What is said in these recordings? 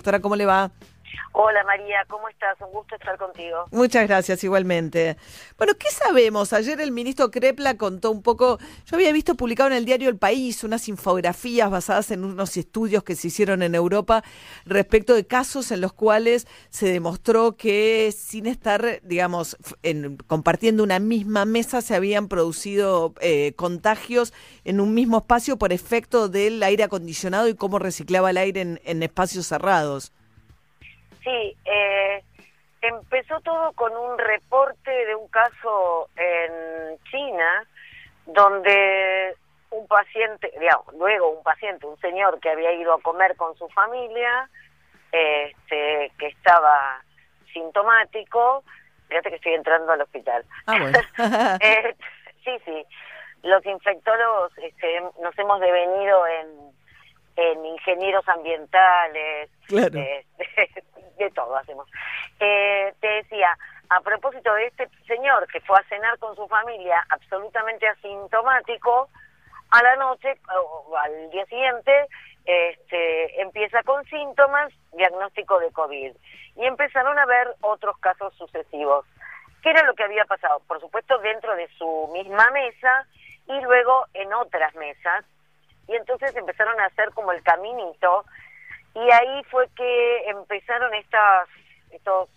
Doctora, ¿cómo le va? Hola María, ¿cómo estás? Un gusto estar contigo. Muchas gracias, igualmente. Bueno, ¿qué sabemos? Ayer el ministro Crepla contó un poco, yo había visto publicado en el diario El País unas infografías basadas en unos estudios que se hicieron en Europa respecto de casos en los cuales se demostró que sin estar, digamos, en, compartiendo una misma mesa se habían producido eh, contagios en un mismo espacio por efecto del aire acondicionado y cómo reciclaba el aire en, en espacios cerrados. Sí, eh, empezó todo con un reporte de un caso en China donde un paciente, digamos, luego un paciente, un señor que había ido a comer con su familia, este, que estaba sintomático, fíjate que estoy entrando al hospital. Ah, bueno. Eh, sí, sí, los infectólogos este, nos hemos devenido en, en ingenieros ambientales, Claro. eh, de todo hacemos. Eh, te decía, a propósito de este señor que fue a cenar con su familia absolutamente asintomático, a la noche o al día siguiente este, empieza con síntomas, diagnóstico de COVID. Y empezaron a ver otros casos sucesivos. ¿Qué era lo que había pasado? Por supuesto, dentro de su misma mesa y luego en otras mesas. Y entonces empezaron a hacer como el caminito y ahí fue que empezaron estas estos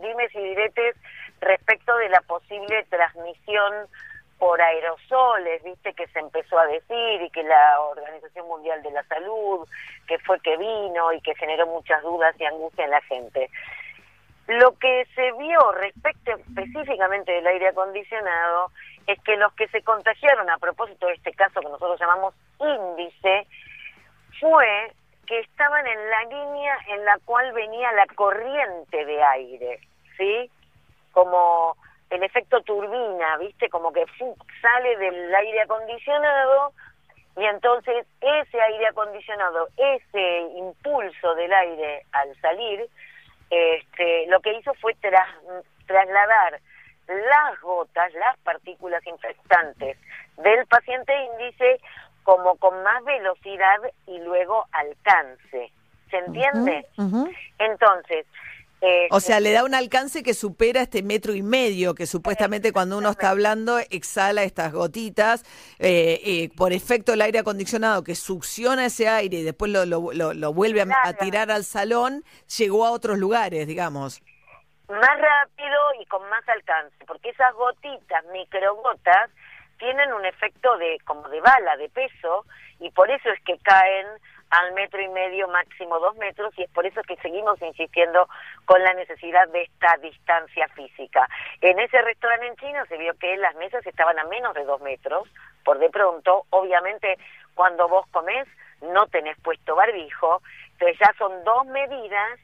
dimes y diretes respecto de la posible transmisión por aerosoles, viste que se empezó a decir y que la Organización Mundial de la Salud, que fue que vino y que generó muchas dudas y angustia en la gente. Lo que se vio respecto específicamente del aire acondicionado es que los que se contagiaron a propósito de este caso que nosotros llamamos índice fue que estaban en la línea en la cual venía la corriente de aire, ¿sí? Como el efecto turbina, ¿viste? Como que sale del aire acondicionado y entonces ese aire acondicionado, ese impulso del aire al salir, este, lo que hizo fue tras- trasladar las gotas, las partículas infectantes del paciente índice como con más velocidad y luego alcance. ¿Se entiende? Entonces, eh, O sea, le da un alcance que supera este metro y medio que supuestamente cuando uno está hablando exhala estas gotitas eh, eh, por efecto del aire acondicionado que succiona ese aire y después lo, lo, lo- lo vuelve a, a tirar al salón, llegó a otros lugares, digamos. más rápido y con más alcance, porque esas gotitas, microgotas, tienen un efecto de como de bala, de peso, y por eso es que caen al metro y medio, máximo dos metros, y es por eso que seguimos insistiendo con la necesidad de esta distancia física. En ese restaurante en China se vio que las mesas estaban a menos de dos metros, por de pronto, obviamente cuando vos comés no tenés puesto barbijo, entonces ya son dos medidas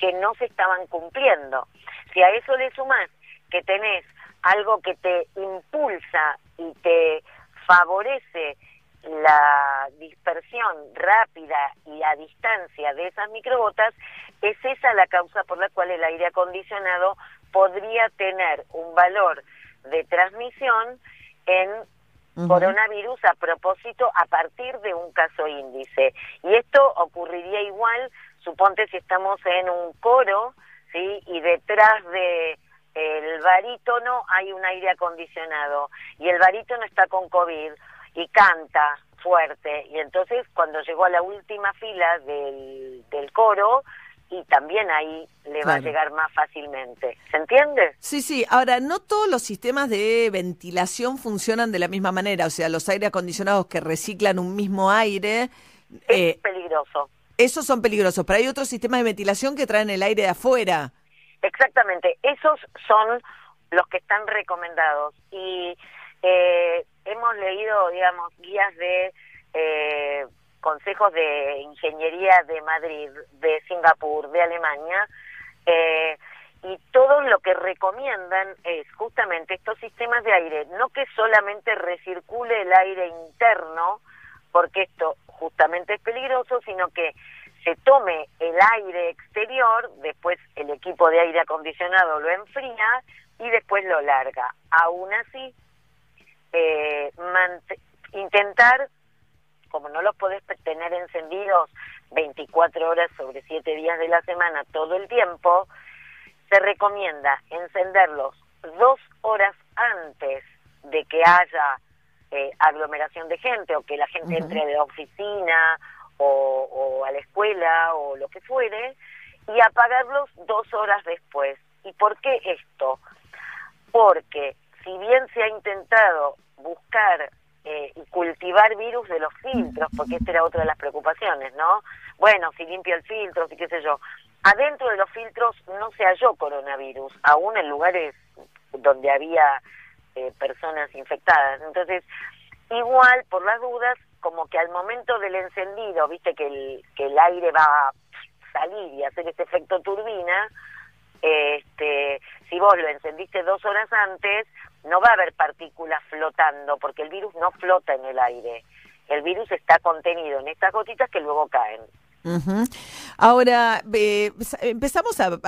que no se estaban cumpliendo. Si a eso le sumás que tenés algo que te impulsa y te favorece la dispersión rápida y a distancia de esas microgotas, es esa la causa por la cual el aire acondicionado podría tener un valor de transmisión en coronavirus a propósito a partir de un caso índice. Y esto ocurriría igual, suponte si estamos en un coro, ¿sí? Y detrás de el barítono hay un aire acondicionado y el barítono está con COVID y canta fuerte y entonces cuando llegó a la última fila del, del coro y también ahí le va a llegar más fácilmente. ¿Se entiende? Sí, sí. Ahora, no todos los sistemas de ventilación funcionan de la misma manera. O sea, los aire acondicionados que reciclan un mismo aire, Es eh, peligroso. esos son peligrosos. Pero hay otros sistemas de ventilación que traen el aire de afuera. Exactamente, esos son los que están recomendados. Y eh, hemos leído, digamos, guías de eh, consejos de ingeniería de Madrid, de Singapur, de Alemania, eh, y todo lo que recomiendan es justamente estos sistemas de aire, no que solamente recircule el aire interno, porque esto justamente es peligroso, sino que se tome el aire exterior, después el equipo de aire acondicionado lo enfría y después lo larga. Aún así, eh, intentar, como no los podés tener encendidos 24 horas sobre 7 días de la semana todo el tiempo, se recomienda encenderlos dos horas antes de que haya eh, aglomeración de gente o que la gente entre de la oficina o, o, a la escuela o lo que fuere y apagarlos dos horas después. ¿Y por qué esto? Porque si bien se ha intentado buscar eh, y cultivar virus de los filtros, porque esta era otra de las preocupaciones, ¿no? Bueno, si limpio el filtro, si qué sé yo. Adentro de los filtros no se halló coronavirus, aún en lugares donde había eh, personas infectadas. Entonces, igual, por las dudas, como que al momento del encendido, viste que el, que el aire va a salir y hacer ese efecto turbina, este, si vos lo encendiste dos horas antes, no va a haber partículas flotando, porque el virus no flota en el aire. El virus está contenido en estas gotitas que luego caen. Ahora, empezamos a,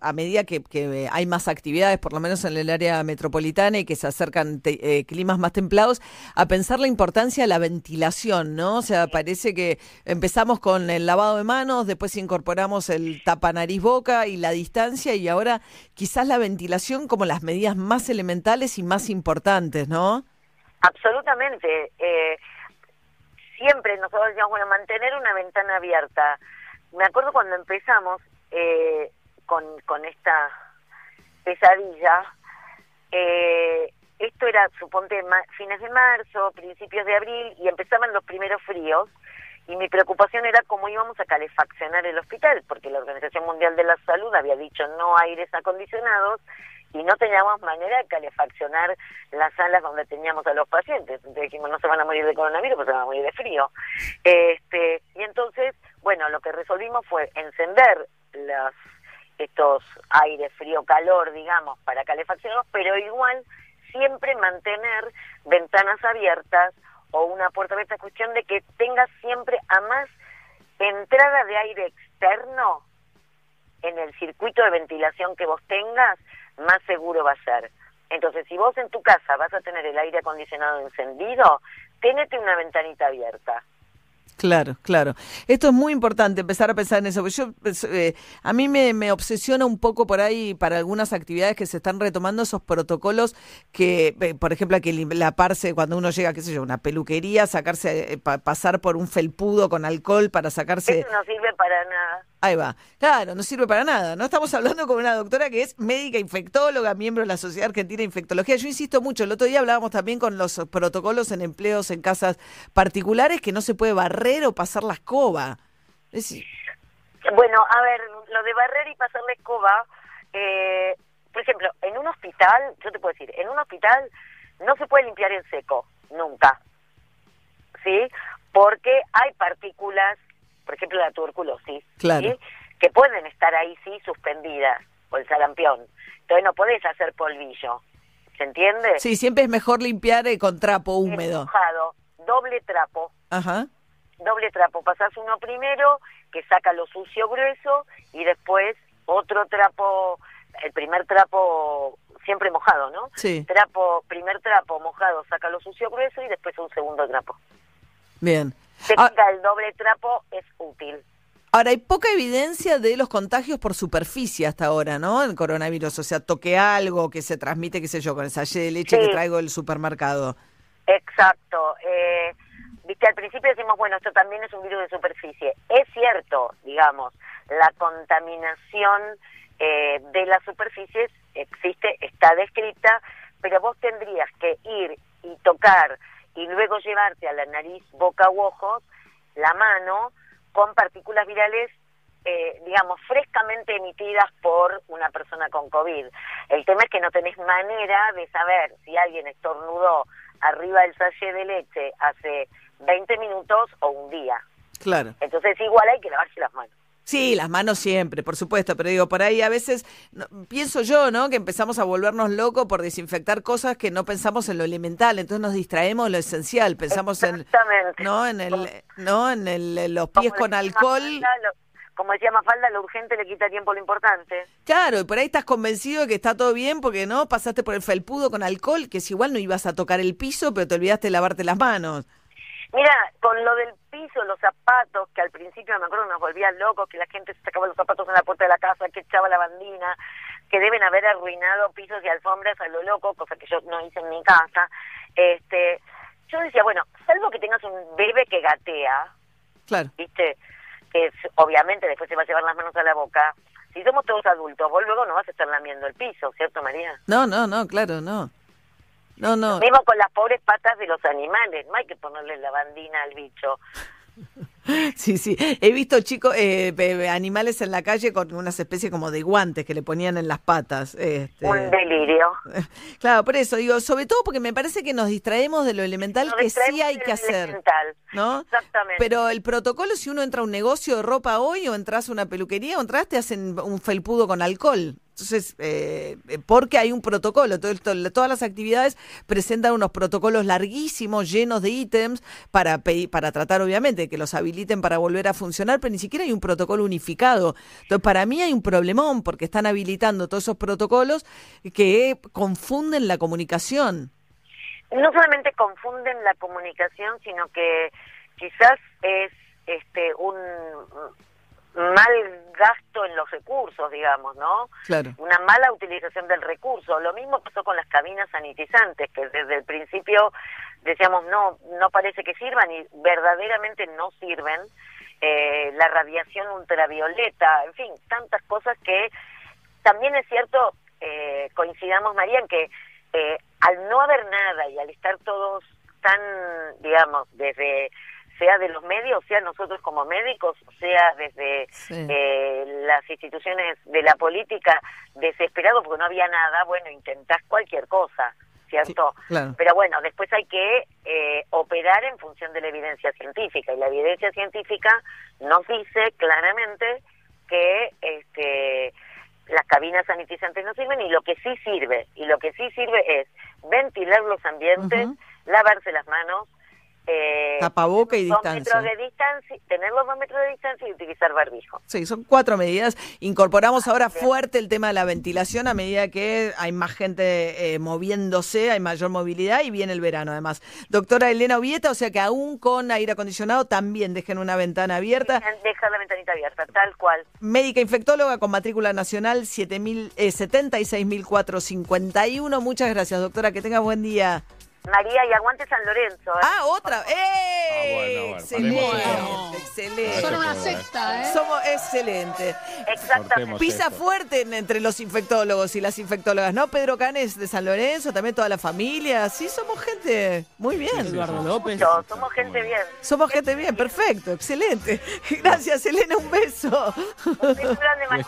a, medida que, hay más actividades, por lo menos en el área metropolitana y que se acercan eh, climas más templados, a pensar la importancia de la ventilación, ¿no? O sea, parece que empezamos con el lavado de manos, después incorporamos el tapa nariz boca y la distancia y ahora quizás la ventilación como las medidas más elementales y más importantes, ¿no? Absolutamente. Eh, siempre nosotros decíamos, bueno, mantener una ventana abierta. Me acuerdo cuando empezamos eh, con, con esta pesadilla, eh, esto era, suponte, fines de marzo, principios de abril, y empezaban los primeros fríos, y mi preocupación era cómo íbamos a calefaccionar el hospital, porque la Organización Mundial de la Salud había dicho no aires acondicionados, y no teníamos manera de calefaccionar las salas donde teníamos a los pacientes. Entonces dijimos, no se van a morir de coronavirus, pues se van a morir de frío. Este, y entonces, bueno, lo que resolvimos fue encender los, estos aire frío-calor, digamos, para calefaccionarlos, pero igual siempre mantener ventanas abiertas o una puerta abierta, cuestión de que tengas siempre a más entrada de aire externo en el circuito de ventilación que vos tengas, más seguro va a ser. Entonces, si vos en tu casa vas a tener el aire acondicionado encendido, ténete una ventanita abierta. Claro, claro. Esto es muy importante, empezar a pensar en eso. Yo, pues, eh, a mí me, me, obsesiona un poco por ahí para algunas actividades que se están retomando esos protocolos que, eh, por ejemplo, que la parse cuando uno llega, qué sé yo, una peluquería, sacarse, eh, pasar por un felpudo con alcohol para sacarse... Eso no sirve para nada. Ahí va. Claro, no sirve para nada. No estamos hablando con una doctora que es médica infectóloga, miembro de la Sociedad Argentina de Infectología. Yo insisto mucho, el otro día hablábamos también con los protocolos en empleos en casas particulares que no se puede barrer o pasar la escoba. Bueno, a ver, lo de barrer y pasar la escoba, eh, por ejemplo, en un hospital, yo te puedo decir, en un hospital no se puede limpiar en seco, nunca. ¿Sí? Porque hay partículas por ejemplo la tuberculosis, que pueden estar ahí sí suspendidas, o el sarampión. Entonces no podés hacer polvillo, ¿se entiende? Sí, siempre es mejor limpiar eh, con trapo húmedo. Mojado, doble trapo. Ajá. Doble trapo, pasás uno primero que saca lo sucio grueso y después otro trapo, el primer trapo siempre mojado, ¿no? Sí. Trapo, primer trapo mojado saca lo sucio grueso y después un segundo trapo. Bien. Ah. el doble trapo es útil. Ahora, hay poca evidencia de los contagios por superficie hasta ahora, ¿no? El coronavirus, o sea, toque algo que se transmite, qué sé yo, con el sallé de leche que traigo del supermercado. Exacto. Eh, Viste, al principio decimos, bueno, esto también es un virus de superficie. Es cierto, digamos, la contaminación eh, de las superficies existe, está descrita, pero vos tendrías que ir y tocar y luego llevarte a la nariz, boca u ojos la mano con partículas virales, eh, digamos, frescamente emitidas por una persona con COVID. El tema es que no tenés manera de saber si alguien estornudó arriba del sachet de leche hace 20 minutos o un día. Claro. Entonces igual hay que lavarse las manos. Sí, las manos siempre, por supuesto, pero digo, por ahí a veces pienso yo, ¿no? Que empezamos a volvernos locos por desinfectar cosas que no pensamos en lo elemental, entonces nos distraemos en lo esencial, pensamos en no en el no en el, los pies con alcohol. como decía Mafalda, lo urgente le quita tiempo lo importante. Claro, y por ahí estás convencido de que está todo bien porque no pasaste por el felpudo con alcohol, que es igual no ibas a tocar el piso, pero te olvidaste de lavarte las manos. Mira, con lo del piso, los zapatos, que al principio me acuerdo nos volvían locos, que la gente se sacaba los zapatos en la puerta de la casa, que echaba la bandina, que deben haber arruinado pisos y alfombras a lo loco, cosa que yo no hice en mi casa. Este, yo decía, bueno, salvo que tengas un bebé que gatea, Claro. ¿viste? Que es- obviamente después se va a llevar las manos a la boca. Si somos todos adultos, vos luego no vas a estar lamiendo el piso, ¿cierto, María? No, no, no, claro, no. No, no. Mismo con las pobres patas de los animales, no hay que ponerle la bandina al bicho. Sí, sí. He visto chicos, eh, animales en la calle con unas especies como de guantes que le ponían en las patas. Este. Un delirio. Claro, por eso digo, sobre todo porque me parece que nos distraemos de lo elemental Nos que sí hay que hacer. elemental. ¿No? Exactamente. Pero el protocolo, si uno entra a un negocio de ropa hoy o entras a una peluquería o entras, te hacen un felpudo con alcohol. Entonces, eh, porque hay un protocolo, todo esto- todas las actividades presentan unos protocolos larguísimos, llenos de ítems, para, para tratar obviamente que los habiliten para volver a funcionar, pero ni siquiera hay un protocolo unificado. Entonces, para mí hay un problemón porque están habilitando todos esos protocolos que confunden la comunicación. no solamente confunden la comunicación, sino que quizás es este un mal gasto en los recursos, digamos, ¿no? Claro. Una mala utilización del recurso. Lo mismo pasó con las cabinas sanitizantes, que desde el principio decíamos no, no parece que sirvan y verdaderamente no sirven. Eh, la radiación ultravioleta, en fin, tantas cosas que también es cierto, eh, coincidamos María, en que eh, al no haber nada y al estar todos tan, digamos, desde sea de los medios, sea nosotros como médicos, sea desde Sí. eh, las instituciones de la política, desesperado porque no había nada, bueno, intentás cualquier cosa, ¿cierto? Sí, claro. Pero bueno, después hay que eh, operar en función de la evidencia científica y la evidencia científica nos dice claramente que este las cabinas sanitizantes no sirven y lo que sí sirve y lo que sí sirve es ventilar los ambientes, lavarse las manos, eh, Tapaboca y distancia. metros de distancia, tener los dos metros de distancia y utilizar barbijo. Sí, son cuatro medidas. Incorporamos ahora fuerte el tema de la ventilación a medida que hay más gente eh, moviéndose, hay mayor movilidad y viene el verano además. Doctora Elena Ovieta, o sea que aún con aire acondicionado también dejen una ventana abierta. Dejar la ventanita abierta, tal cual. Médica infectóloga con matrícula nacional 7000, eh, 76.451. Muchas gracias, doctora. Que tenga buen día. María, y aguante San Lorenzo. ¿eh? Ah, otra. ¡Eh! Ah, bueno, bueno, excelente, paremos excelente. Son una secta, ¿eh? Somos excelente. Exactamente. Pisa fuerte en- entre los infectólogos y las infectólogas, ¿no? Pedro Canes de San Lorenzo, también toda la familia. Sí, somos gente muy bien. Eduardo López. Mucho, Somos gente bien. Somos gente bien, perfecto, excelente. Gracias, Elena, un beso. Un beso grande.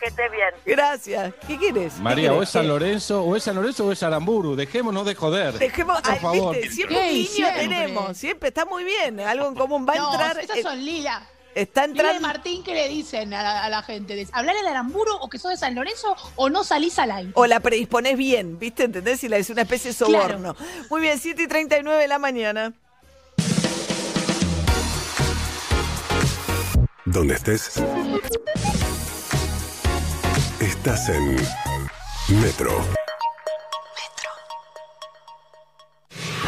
Que estés bien. Gracias. ¿Qué quieres? ¿Qué María, o es San Lorenzo, o es San Lorenzo, o es Aramburu. Dejémonos de joder. Dejemos, Por ay, favor. viste, siempre un Ey, guiño siempre. tenemos, siempre está muy bien, algo en común. Va a No, entrar, esas eh, son Lila. está Lila y entrando. Martín, ¿qué le dicen a la, a la gente? ¿Les- ¿Hablar el aramburo o que sos de San Lorenzo o no salís al aire? O la predisponés bien, ¿viste? ¿Entendés? Y la es una especie de soborno. Muy bien, 7 y 39 de la mañana. Donde estés. Estás en Metro.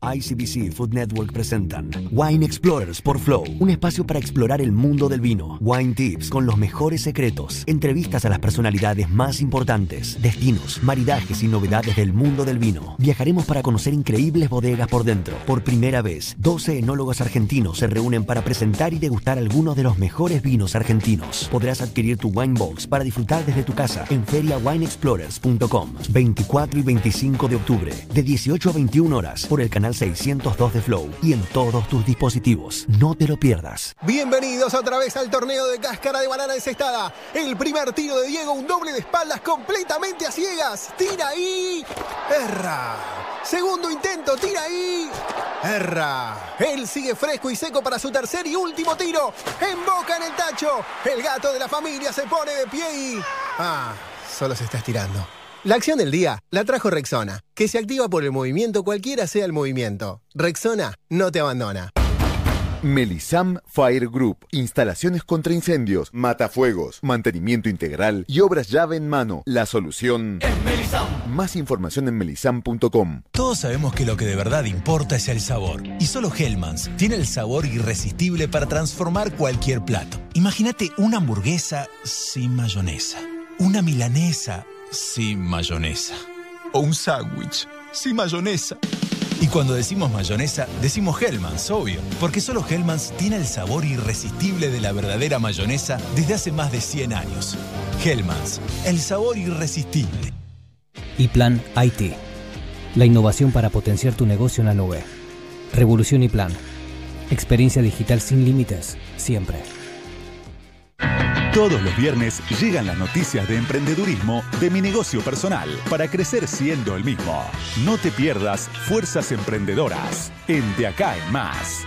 ICBC Food Network presentan Wine Explorers por Flow, un espacio para explorar el mundo del vino. Wine Tips con los mejores secretos, entrevistas a las personalidades más importantes, destinos, maridajes y novedades del mundo del vino. Viajaremos para conocer increíbles bodegas por dentro. Por primera vez, 12 enólogos argentinos se reúnen para presentar y degustar algunos de los mejores vinos argentinos. Podrás adquirir tu Wine Box para disfrutar desde tu casa en feriawineexplorers.com 24 y 25 de octubre, de 18 a 21 horas, por el canal 602 de Flow y en todos tus dispositivos. No te lo pierdas. Bienvenidos otra vez al torneo de cáscara de banana encestada. El primer tiro de Diego, un doble de espaldas completamente a ciegas. Tira ahí. Erra. Segundo intento, tira ahí. Erra. Él sigue fresco y seco para su tercer y último tiro. En boca en el tacho. El gato de la familia se pone de pie y... Ah, solo se está estirando. La acción del día la trajo Rexona, que se activa por el movimiento cualquiera sea el movimiento. Rexona no te abandona. Melisam Fire Group. Instalaciones contra incendios, matafuegos, mantenimiento integral y obras llave en mano. La solución es Melisam. Más información en melisam.com. Todos sabemos que lo que de verdad importa es el sabor. Y solo Hellmann's tiene el sabor irresistible para transformar cualquier plato. Imagínate una hamburguesa sin mayonesa. Una milanesa sin mayonesa. O un sándwich sin mayonesa. Y cuando decimos mayonesa, decimos Hellmann's, obvio, porque solo Hellmann's tiene el sabor irresistible de la verdadera mayonesa desde hace más de 100 años. Hellmann's, el sabor irresistible. Y Plan IT, la innovación para potenciar tu negocio en la nube. Revolución y Plan, experiencia digital sin límites, siempre. Todos los viernes llegan las noticias de emprendedurismo de mi negocio personal para crecer siendo el mismo. No te pierdas Fuerzas Emprendedoras en De Acá en Más.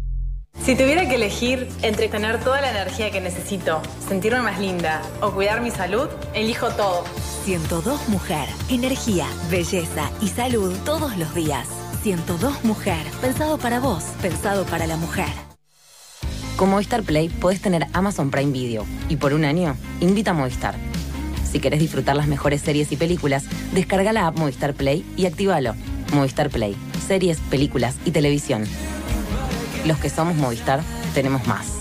Si tuviera que elegir entre tener toda la energía que necesito, sentirme más linda o cuidar mi salud, elijo todo. 102 Mujer. Energía, belleza y salud todos los días. 102 Mujer. Pensado para vos, pensado para la mujer. Con Movistar Play podés tener Amazon Prime Video y por un año invita a Movistar. Si querés disfrutar las mejores series y películas, descarga la app Movistar Play y activalo. Movistar Play, series, películas y televisión. Los que somos Movistar tenemos más.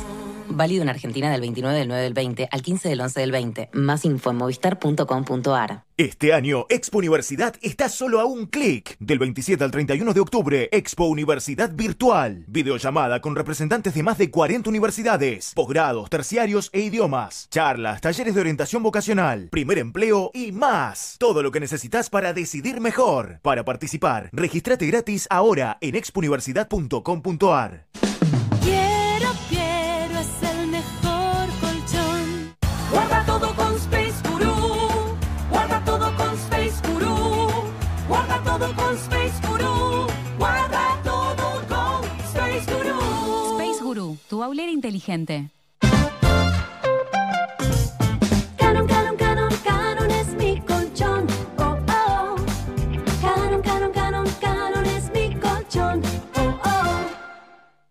Válido en Argentina del 29 del 9 del 20 al 15 del 11 del 20. Más info en movistar.com.ar. Este año, Expo Universidad está solo a un clic. Del 27 al 31 de octubre, Expo Universidad Virtual. Videollamada con representantes de más de 40 universidades, posgrados, terciarios e idiomas. Charlas, talleres de orientación vocacional, primer empleo y más. Todo lo que necesitas para decidir mejor. Para participar, regístrate gratis ahora en expouniversidad.com.ar. Guru, tu aulera inteligente. Canon, Canon, Canon, Canon es mi colchón.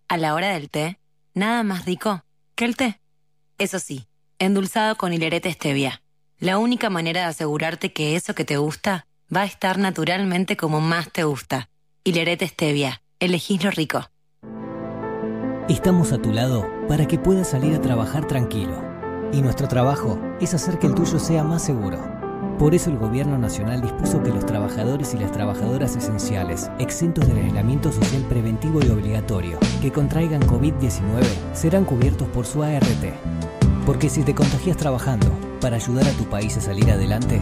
A la hora del té, nada más rico que el té. Eso sí, endulzado con hilerete stevia. La única manera de asegurarte que eso que te gusta va a estar naturalmente como más te gusta. Hilerete stevia. Elegís lo rico. Estamos a tu lado para que puedas salir a trabajar tranquilo. Y nuestro trabajo es hacer que el tuyo sea más seguro. Por eso el Gobierno Nacional dispuso que los trabajadores y las trabajadoras esenciales, exentos del aislamiento social preventivo y obligatorio, que contraigan COVID-19, serán cubiertos por su ART. Porque si te contagias trabajando para ayudar a tu país a salir adelante,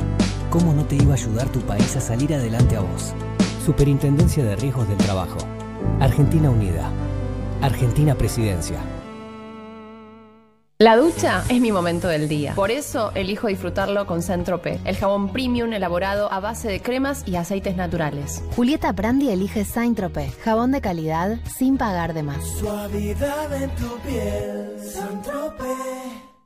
¿cómo no te iba a ayudar tu país a salir adelante a vos? Superintendencia de Riesgos del Trabajo. Argentina Unida. Argentina Presidencia. La ducha es mi momento del día. Por eso elijo disfrutarlo con Centrope, el jabón premium elaborado a base de cremas y aceites naturales. Julieta Brandi elige Saint-Tropez, jabón de calidad sin pagar de más. Suavidad en tu piel, Saint-Tropez.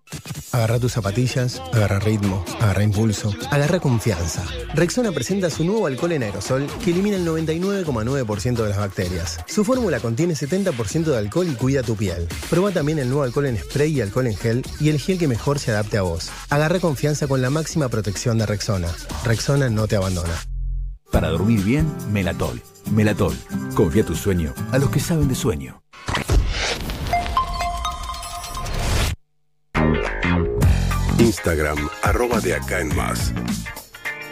Agarra tus zapatillas, agarra ritmo, agarra impulso, agarra confianza. Rexona presenta su nuevo alcohol en aerosol que elimina el 99,9% de las bacterias. Su fórmula contiene 70% de alcohol y cuida tu piel. Prueba también el nuevo alcohol en spray y alcohol en gel y el gel que mejor se adapte a vos. Agarra confianza con la máxima protección de Rexona. Rexona no te abandona. Para dormir bien, Melatol. Melatol. Confía tu sueño a los que saben de sueño. Instagram, arroba de acá en más.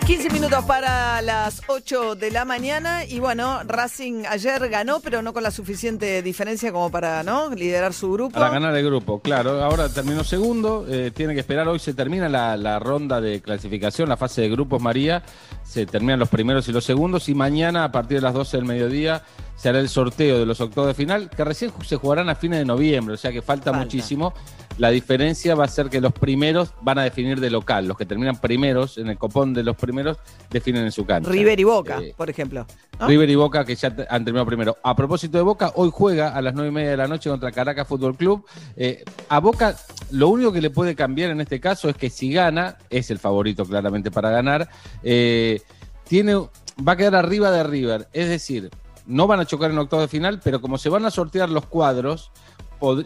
15 minutos para las 8 de la mañana y bueno, Racing ayer ganó, pero no con la suficiente diferencia como para no liderar su grupo. Para ganar el grupo, claro. Ahora terminó segundo, eh, tiene que esperar. Hoy se termina la, la ronda de clasificación, la fase de grupos María. Se terminan los primeros y los segundos. Y mañana, a partir de las 12 del mediodía, se hará el sorteo de los octavos de final, que recién se jugarán a fines de noviembre, o sea que falta, Falta. muchísimo. La diferencia va a ser que los primeros van a definir de local. Los que terminan primeros, en el copón de los primeros, definen en su cancha. River y Boca, Eh, por ejemplo. ¿no? River y Boca que ya han terminado primero. A propósito de Boca, hoy juega a las nueve y media de la noche contra Caracas Fútbol Club. Eh, a Boca, lo único que le puede cambiar en este caso es que si gana, es el favorito claramente para ganar, eh, tiene, va a quedar arriba de River. Es decir, no van a chocar en octavo de final, pero como se van a sortear los cuadros,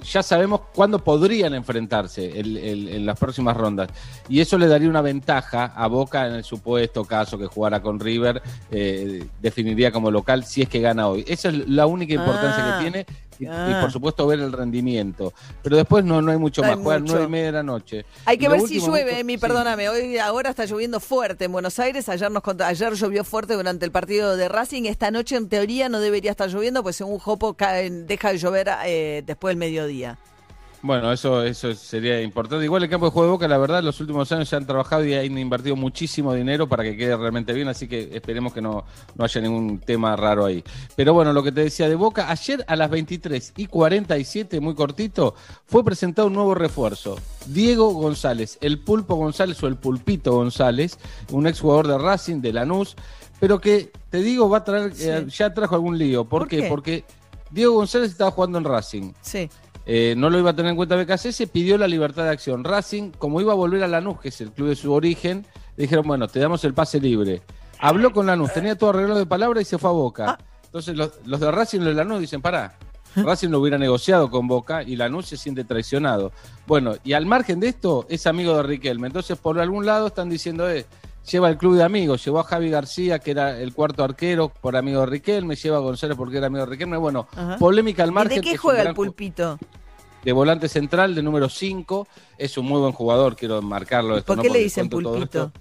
ya sabemos cuándo podrían enfrentarse el- el- en las próximas rondas. Y eso le daría una ventaja a Boca en el supuesto caso que jugara con River, eh, definiría como local si es que gana hoy. Esa es la única importancia Ah, que tiene. Y, y ah. por supuesto ver el rendimiento. Pero después no, no hay mucho No hay más. Juegan mucho. nueve y media de la noche. Hay que ver si llueve, Emi, sí. perdóname. Hoy ahora está lloviendo fuerte en Buenos Aires. Ayer nos contó- ayer llovió fuerte durante el partido de Racing. Esta noche en teoría no debería estar lloviendo, pues según Jopo cae- deja de llover eh, después del mediodía. Bueno, eso, eso sería importante. Igual el campo de juego de Boca, la verdad, los últimos años se han trabajado y han invertido muchísimo dinero para que quede realmente bien, así que esperemos que no, no haya ningún tema raro ahí. Pero bueno, lo que te decía de Boca, ayer a las 23 y 47, muy cortito, fue presentado un nuevo refuerzo. Diego González, el Pulpo González o el Pulpito González, un exjugador de Racing, de Lanús, pero que, te digo, va a traer, eh, ya trajo algún lío. ¿Por, ¿Por qué? qué? Porque Diego González estaba jugando en Racing. Sí. Eh, no lo iba a tener en cuenta BKC, pidió la libertad de acción. Racing, como iba a volver a Lanús, que es el club de su origen, le dijeron, bueno, te damos el pase libre. Habló con Lanús, tenía todo arreglado de palabra y se fue a Boca. Entonces los, los de Racing y los de Lanús dicen, pará, Racing lo hubiera negociado con Boca y Lanús se siente traicionado. Bueno, y al margen de esto, es amigo de Riquelme. Entonces, por algún lado están diciendo, eh, lleva el club de amigos, llevó a Javi García, que era el cuarto arquero, por amigo de Riquelme, lleva a González porque era amigo de Riquelme. Bueno, Ajá. polémica al ¿Y margen. de qué juega el pulpito? de volante central, de número 5. Es un muy buen jugador, quiero marcarlo. Esto, ¿Por ¿no? qué le dicen pulpito?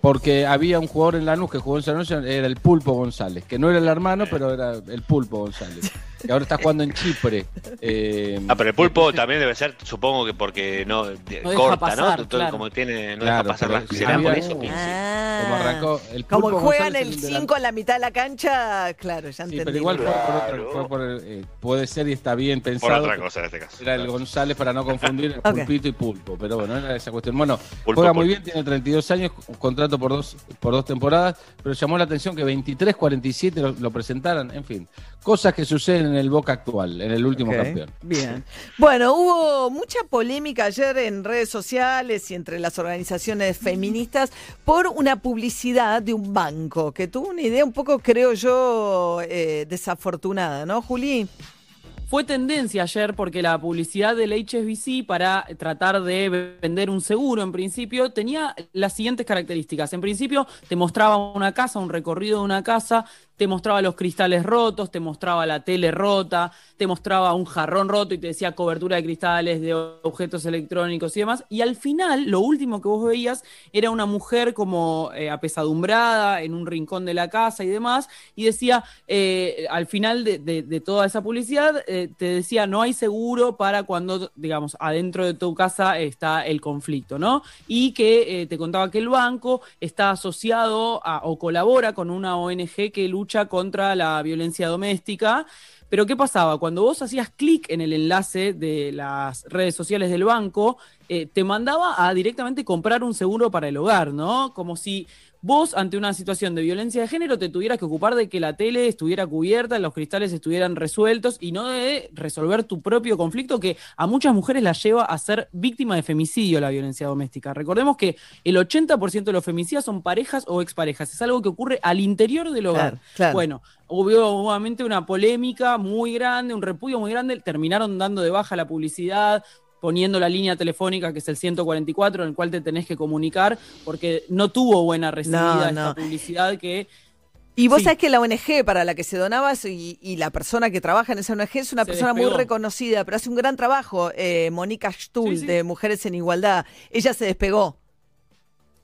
Porque había un jugador en Lanús que jugó en San Luis, era el Pulpo González, que no era el hermano, pero era el Pulpo González. Que ahora está jugando en Chipre. Eh, Ah, pero el pulpo también debe ser, supongo que porque no, deja corta, pasar, ¿no? Claro. Como tiene, no Claro, deja pasar pero la- ¿Será por eso? pienso? como arrancó el Como Pulpo juegan González el es un delan- 5 en la mitad de la cancha, claro, ya Sí, entendí. pero igual fue por otra- fue por, eh, puede ser y está bien pensado. otra cosa en este caso. Era el González para no confundir el pulpito y pulpo, pero bueno, era esa cuestión. Bueno, Pulpo, juega muy pulpo. bien, tiene 32 años, un contrato por dos, por dos temporadas, pero llamó la atención que 23, 47 lo, lo presentaran, en fin, cosas que suceden en el Boca actual, en el último campeón. Bien. Bueno, hubo mucha polémica ayer en redes sociales y entre las organizaciones feministas por una publicidad de un banco que tuvo una idea un poco, creo yo, eh, desafortunada, ¿no, Juli? Fue tendencia ayer porque la publicidad del HSBC para tratar de vender un seguro en principio tenía las siguientes características. En principio te mostraba una casa, un recorrido de una casa, te mostraba los cristales rotos, te mostraba la tele rota, te mostraba un jarrón roto y te decía cobertura de cristales, de objetos electrónicos y demás. Y al final, lo último que vos veías era una mujer como eh, apesadumbrada en un rincón de la casa y demás, y decía, eh, al final de, toda esa publicidad, eh, te decía, no hay seguro para cuando, digamos, adentro de tu casa está el conflicto, ¿no? Y que te contaba que el banco está asociado o colabora con una ONG que lucha contra la violencia doméstica. Pero ¿qué pasaba? Cuando vos hacías clic en el enlace de las redes sociales del banco, eh, te mandaba a directamente comprar un seguro para el hogar, ¿no? Como si vos ante una situación de violencia de género te tuvieras que ocupar de que la tele estuviera cubierta, los cristales estuvieran resueltos y no de resolver tu propio conflicto que a muchas mujeres las lleva a ser víctima de femicidio la violencia doméstica. Recordemos que el 80% de los femicidios son parejas o exparejas, es algo que ocurre al interior del hogar. Claro, claro. Bueno, hubo nuevamente una polémica muy grande, un repudio muy grande, terminaron dando de baja la publicidad, poniendo la línea telefónica que es el 144 en el cual te tenés que comunicar porque no tuvo buena recibida No, esta publicidad que Y vos Sí. sabés que la ONG para la que se donaba y, y la persona que trabaja en esa ONG es una Se persona muy reconocida, pero hace un gran trabajo, eh, Mónica Stuhl, Sí, sí. de Mujeres en Igualdad. Ella se despegó.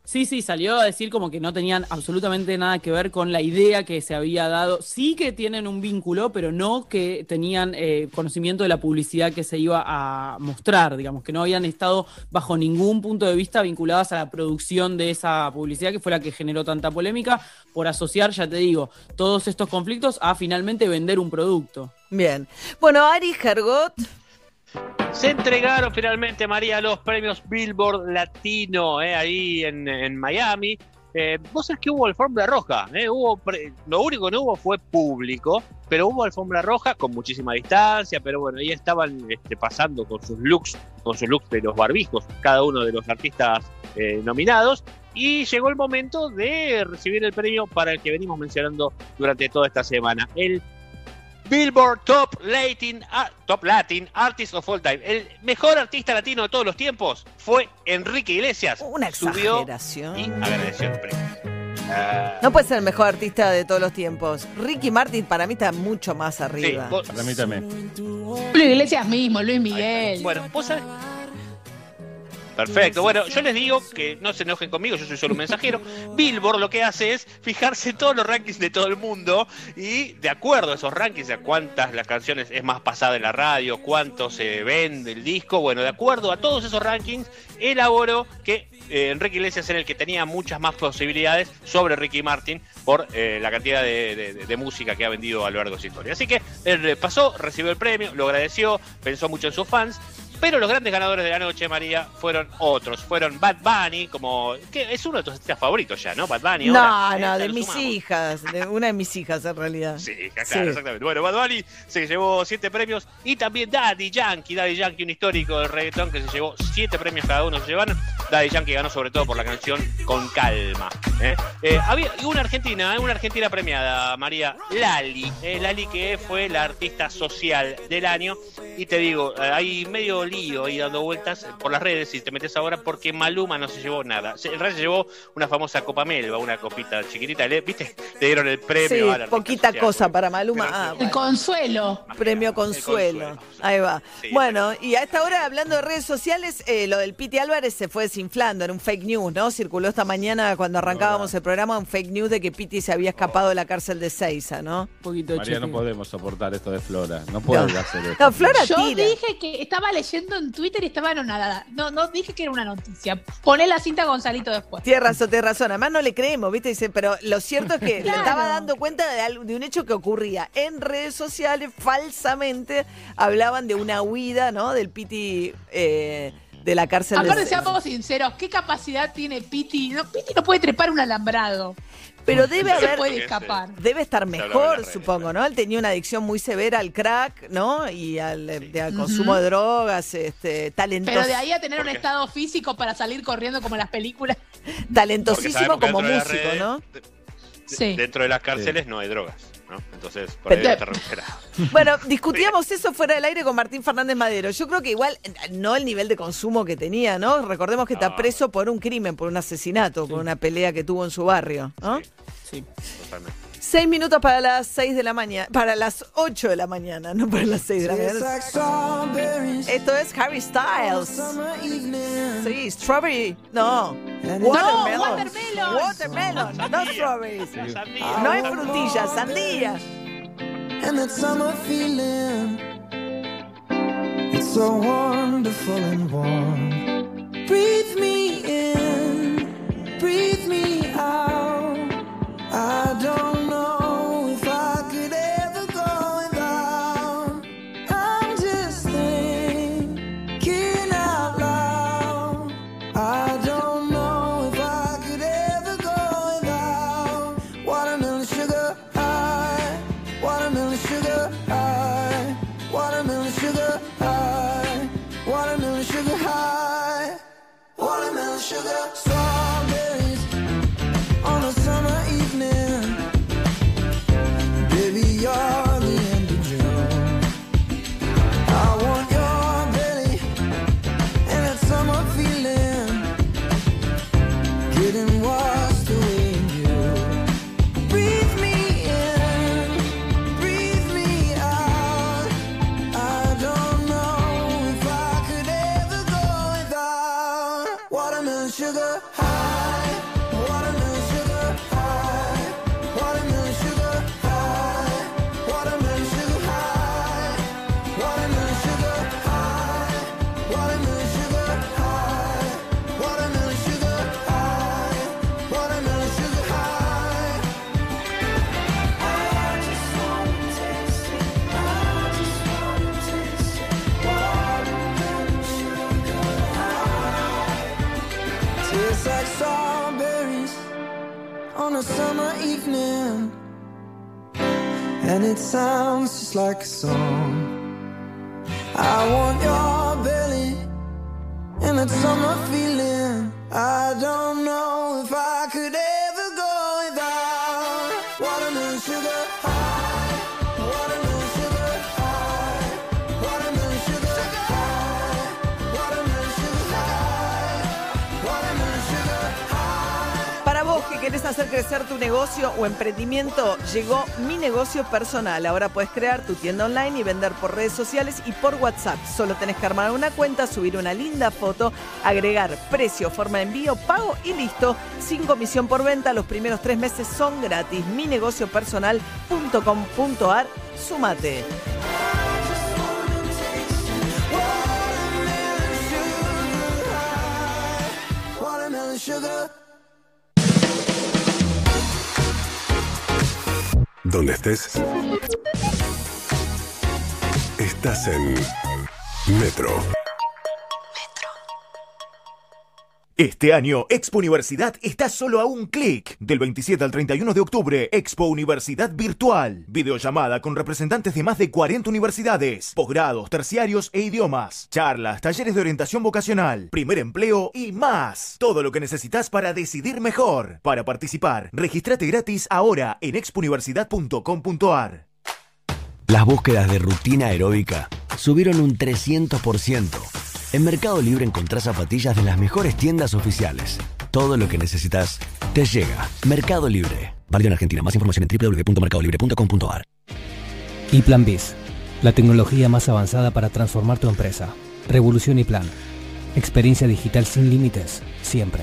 Sí, sí, salió a decir como que no tenían absolutamente nada que ver con la idea que se había dado. Sí que tienen un vínculo, pero no que tenían eh, conocimiento de la publicidad que se iba a mostrar, digamos, que no habían estado bajo ningún punto de vista vinculadas a la producción de esa publicidad que fue la que generó tanta polémica, por asociar, ya te digo, todos estos conflictos a finalmente vender un producto. Bien. Bueno, Ari Hergot. Se entregaron finalmente, María, los premios Billboard Latino eh, ahí en, Miami. Eh, vos sabés que hubo alfombra roja, eh, hubo lo único que no hubo fue público, pero hubo alfombra roja con muchísima distancia, pero bueno, ahí estaban este, pasando con sus looks, con sus looks de los barbijos, cada uno de los artistas nominados, y llegó el momento de recibir el premio para el que venimos mencionando durante toda esta semana, el Billboard Top Latin, ah, Top Latin Artist of All Time. El mejor artista latino de todos los tiempos fue Enrique Iglesias. Una Subió exageración. y agradeció el premio. Ah, No puede ser el mejor artista de todos los tiempos. Ricky Martin para mí está mucho más arriba. vos- Para mí también. Julio Iglesias mismo, Luis Miguel. Bueno, vos sabés. Perfecto. Bueno, yo les digo que no se enojen conmigo, yo soy solo un mensajero. Billboard lo que hace es fijarse en todos los rankings de todo el mundo y de acuerdo a esos rankings, a cuántas las canciones es más pasada en la radio, cuánto se vende el disco, bueno, de acuerdo a todos esos rankings, elaboró que eh, Enrique Iglesias era el que tenía muchas más posibilidades sobre Ricky Martin por eh, la cantidad de, de- de música que ha vendido a lo largo de su historia. Así que él eh, pasó, recibió el premio, lo agradeció, pensó mucho en sus fans. Pero los grandes ganadores de la noche, María, fueron otros. Fueron Bad Bunny, como. que es uno de tus artistas favoritos ya, ¿no? Bad Bunny. No, ahora, no, eh, de mis sumamos. hijas, de una de mis hijas en realidad. Sí, claro, Sí. exactamente. Bueno, Bad Bunny se llevó siete premios y también Daddy Yankee, Daddy Yankee, un histórico del reggaetón que se llevó siete premios cada uno se llevaron. Daddy Yankee ganó sobre todo por la canción Con Calma. ¿eh? Eh, había y una argentina, ¿eh? una argentina premiada, María Lali. ¿eh? Lali que fue la artista social del año. Y te digo, eh, hay medio lío ahí dando vueltas por las redes si te metes ahora porque Maluma no se llevó nada. Se- En realidad se llevó una famosa Copa Melba, una copita chiquitita. ¿Viste? Le dieron el premio Sí, a la artista poquita social. cosa para Maluma. Ah, El bueno. consuelo. Premio Consuelo. Ahí va. Sí, bueno, y a esta hora, hablando de redes sociales, eh, lo del Piti Álvarez se fue desinflando en un fake news, ¿no? Circuló esta mañana cuando arrancábamos el programa un fake news de que Piti se había escapado de la cárcel de Seiza, ¿no? Un poquito María, no podemos soportar esto de Flora. No puedes No. hacer esto. No, Flora Yo tira. dije que estaba leyendo en Twitter y estaba anonadada. No, no dije que era una noticia. Poné la cinta a Gonzalito después. Tienes razón, tienes razón. Además no le creemos, ¿viste? Dice, pero lo cierto es que le Claro. estaba dando cuenta de, algo- de un hecho que ocurría en redes sociales. Falsamente hablaban de una huida, ¿no? Del Piti eh, de la cárcel Aparte, de seamos sinceros, ¿qué capacidad tiene Piti? No, Piti no puede trepar un alambrado. Pero debe No se haber. puede escapar. Debe estar mejor, supongo, ¿no? Él tenía una adicción muy severa al crack, ¿no? Y al, eh, de- al Ujú. consumo de drogas, este, talentoso, Pero de ahí a tener un estado físico para salir corriendo como en las películas. Talentosísimo como dentro de las músico, ¿no? de- Sí. Dentro de las cárceles no hay drogas, ¿no? Entonces, por ahí Pero- está recuperado. Bueno, discutíamos eso fuera del aire con Martín Fernández Madero. Yo creo que igual, no el nivel de consumo que tenía, ¿no? Recordemos que está preso por un crimen, por un asesinato, por una pelea que tuvo en su barrio, ¿no? Sí. Totalmente. Seis minutos para las seis de la mañana, para las ocho de la mañana, no para las seis de la mañana. Esto es Harry Styles. Sí, strawberry. No. Watermelon. watermelon. Watermelon, no strawberries. Sandía. No hay frutillas, sandía. And that summer feeling It's so wonderful and warm Breathe me it sounds just like a song. Querés hacer crecer tu negocio o emprendimiento, llegó mi negocio personal. Ahora puedes crear tu tienda online y vender por redes sociales y por WhatsApp. Solo tenés que armar una cuenta, subir una linda foto, agregar precio, forma de envío, pago y listo. Sin comisión por venta, los primeros tres meses son gratis. minegociopersonal.com.ar. Sumate. Donde estés. Estás en Metro. Este año, Expo Universidad está solo a un clic. Del 27 al 31 de octubre, Expo Universidad Virtual. Videollamada con representantes de más de 40 universidades, posgrados, terciarios e idiomas. Charlas, talleres de orientación vocacional, primer empleo y más. Todo lo que necesitas para decidir mejor. Para participar, regístrate gratis ahora en expouniversidad.com.ar. Las búsquedas de rutina aeróbica subieron un 300%. En Mercado Libre encontrás zapatillas de las mejores tiendas oficiales. Todo lo que necesitas te llega. Mercado Libre. Válido en Argentina. Más información en www.mercadolibre.com.ar. Y Plan BIS, la tecnología más avanzada para transformar tu empresa. Revolución y Plan. Experiencia digital sin límites, siempre.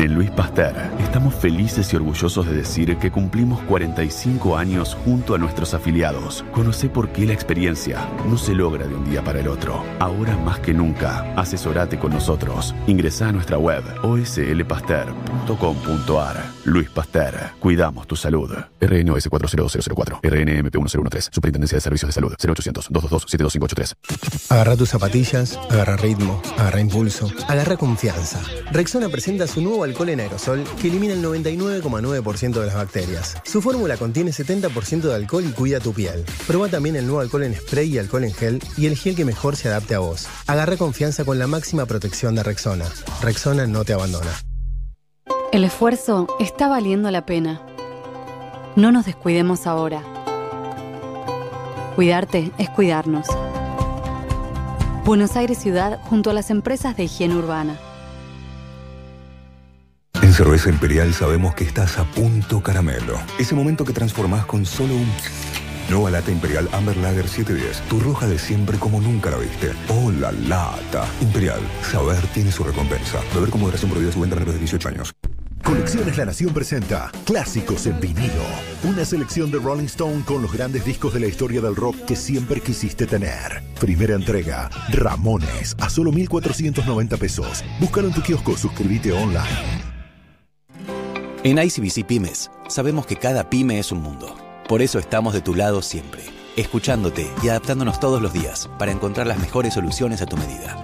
En Luis Pasteur estamos felices y orgullosos de decir que cumplimos 45 años junto a nuestros afiliados. Conoce por qué la experiencia no se logra de un día para el otro. Ahora más que nunca, asesorate con nosotros. Ingresa a nuestra web oslpasteur.com.ar. Luis Pasteur, cuidamos tu salud. RNOS 40004, RNMP 1013, Superintendencia de Servicios de Salud, 0800 222 72583. Agarra tus zapatillas, agarra ritmo, agarra impulso, agarra confianza. Rexona presenta su nuevo alcohol en aerosol que elimina el 99,9% de las bacterias. Su fórmula contiene 70% de alcohol y cuida tu piel. Prueba también el nuevo alcohol en spray y alcohol en gel y el gel que mejor se adapte a vos. Agarra confianza con la máxima protección de Rexona. Rexona no te abandona. El esfuerzo está valiendo la pena. No nos descuidemos ahora. Cuidarte es cuidarnos. Buenos Aires Ciudad junto a las empresas de higiene urbana. En Cerveza Imperial sabemos que estás a punto caramelo. Ese momento que transformás con solo un... Nueva lata Imperial Amber Lager 710. Tu roja de siempre como nunca la viste. ¡Oh, la lata! Imperial. Saber tiene su recompensa. Beber con moderación prohibida su venta de 18 años. Colecciones La Nación presenta Clásicos en vinilo. Una selección de Rolling Stone con los grandes discos de la historia del rock que siempre quisiste tener. Primera entrega, Ramones, a solo 1,490 pesos. Búscalo en tu kiosco, suscríbete online. En ICBC Pymes, sabemos que cada pyme es un mundo. Por eso estamos de tu lado siempre, escuchándote y adaptándonos todos los días para encontrar las mejores soluciones a tu medida.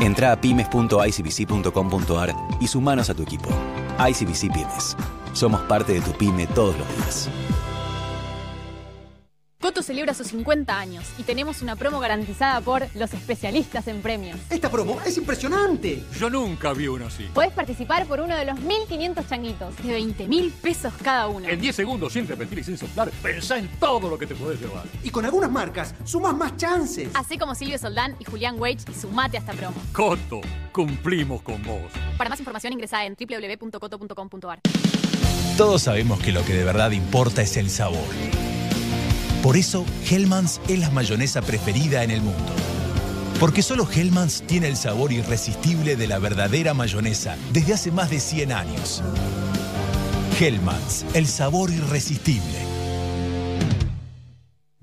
Entra a pymes.icbc.com.ar y sumanos a tu equipo. ICBC Pymes. Somos parte de tu pyme todos los días. Coto celebra sus 50 años y tenemos una promo garantizada por los especialistas en premios. Esta promo es impresionante. Yo nunca vi uno así. Podés participar por uno de los 1.500 changuitos, de 20 mil pesos cada uno. En 10 segundos, sin repetir y sin soplar, pensá en todo lo que te podés llevar. Y con algunas marcas, sumas más chances. Así como Silvio Soldán y Julián Wage y sumate a esta promo. Coto, cumplimos con vos. Para más información ingresa en www.coto.com.ar. Todos sabemos que lo que de verdad importa es el sabor. Por eso, Hellmann's es la mayonesa preferida en el mundo. Porque solo Hellmann's tiene el sabor irresistible de la verdadera mayonesa desde hace más de 100 años. Hellmann's, el sabor irresistible.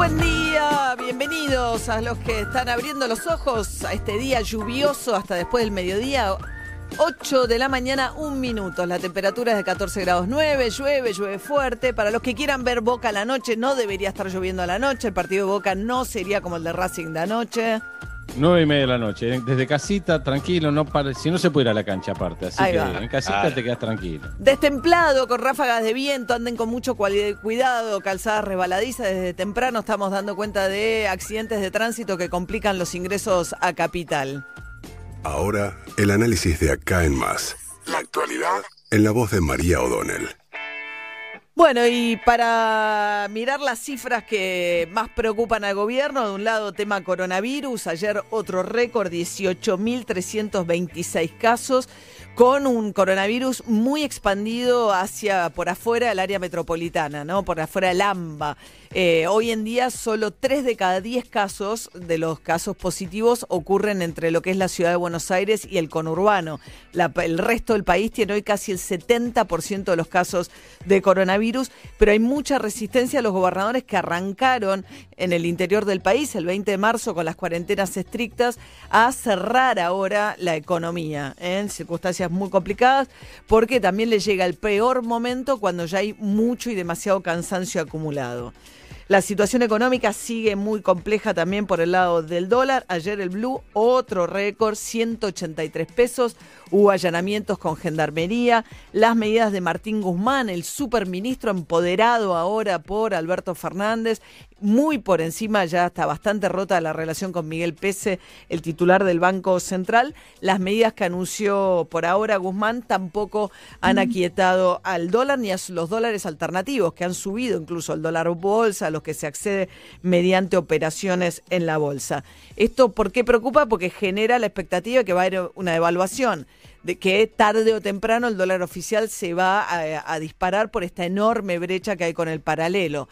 Buen día, bienvenidos a los que están abriendo los ojos a este día lluvioso hasta después del mediodía. 8 de la mañana, un minuto. La temperatura es de 14 grados 9, llueve, llueve fuerte. Para los que quieran ver Boca a la noche, no debería estar lloviendo a la noche. El partido de Boca no sería como el de Racing de anoche. Nueve y media de la noche. Desde casita, tranquilo, no si no se puede ir a la cancha aparte. Así Ahí que va. en casita te quedas tranquilo. Destemplado, con ráfagas de viento, anden con mucho cuidado, calzadas resbaladizas. Desde temprano estamos dando cuenta de accidentes de tránsito que complican los ingresos a capital. Ahora, el análisis de acá en más. La actualidad en la voz de María O'Donnell. Bueno, y para mirar las cifras que más preocupan al gobierno, de un lado tema coronavirus, ayer otro récord, 18.326 casos, con un coronavirus muy expandido hacia por afuera del área metropolitana, ¿no? Por afuera del AMBA. Eh, hoy en día solo 3 de cada 10 casos de los casos positivos ocurren entre lo que es la ciudad de Buenos Aires y el conurbano. El resto del país tiene hoy casi el 70% de los casos de coronavirus, pero hay mucha resistencia a los gobernadores que arrancaron en el interior del país el 20 de marzo con las cuarentenas estrictas a cerrar ahora la economía en circunstancias muy complicadas porque también le llega el peor momento cuando ya hay mucho y demasiado cansancio acumulado. La situación económica sigue muy compleja también por el lado del dólar. Ayer el blue, otro récord, 183 pesos. Hubo allanamientos con gendarmería. Las medidas de Martín Guzmán, el superministro empoderado ahora por Alberto Fernández. Muy por encima, ya está bastante rota la relación con Miguel Pese, el titular del Banco Central. Las medidas que anunció por ahora Guzmán tampoco han aquietado al dólar ni a los dólares alternativos, que han subido incluso el dólar bolsa, a los que se accede mediante operaciones en la bolsa. ¿Esto por qué preocupa? Porque genera la expectativa de que va a haber una devaluación de que tarde o temprano el dólar oficial se va a, disparar por esta enorme brecha que hay con el paralelo.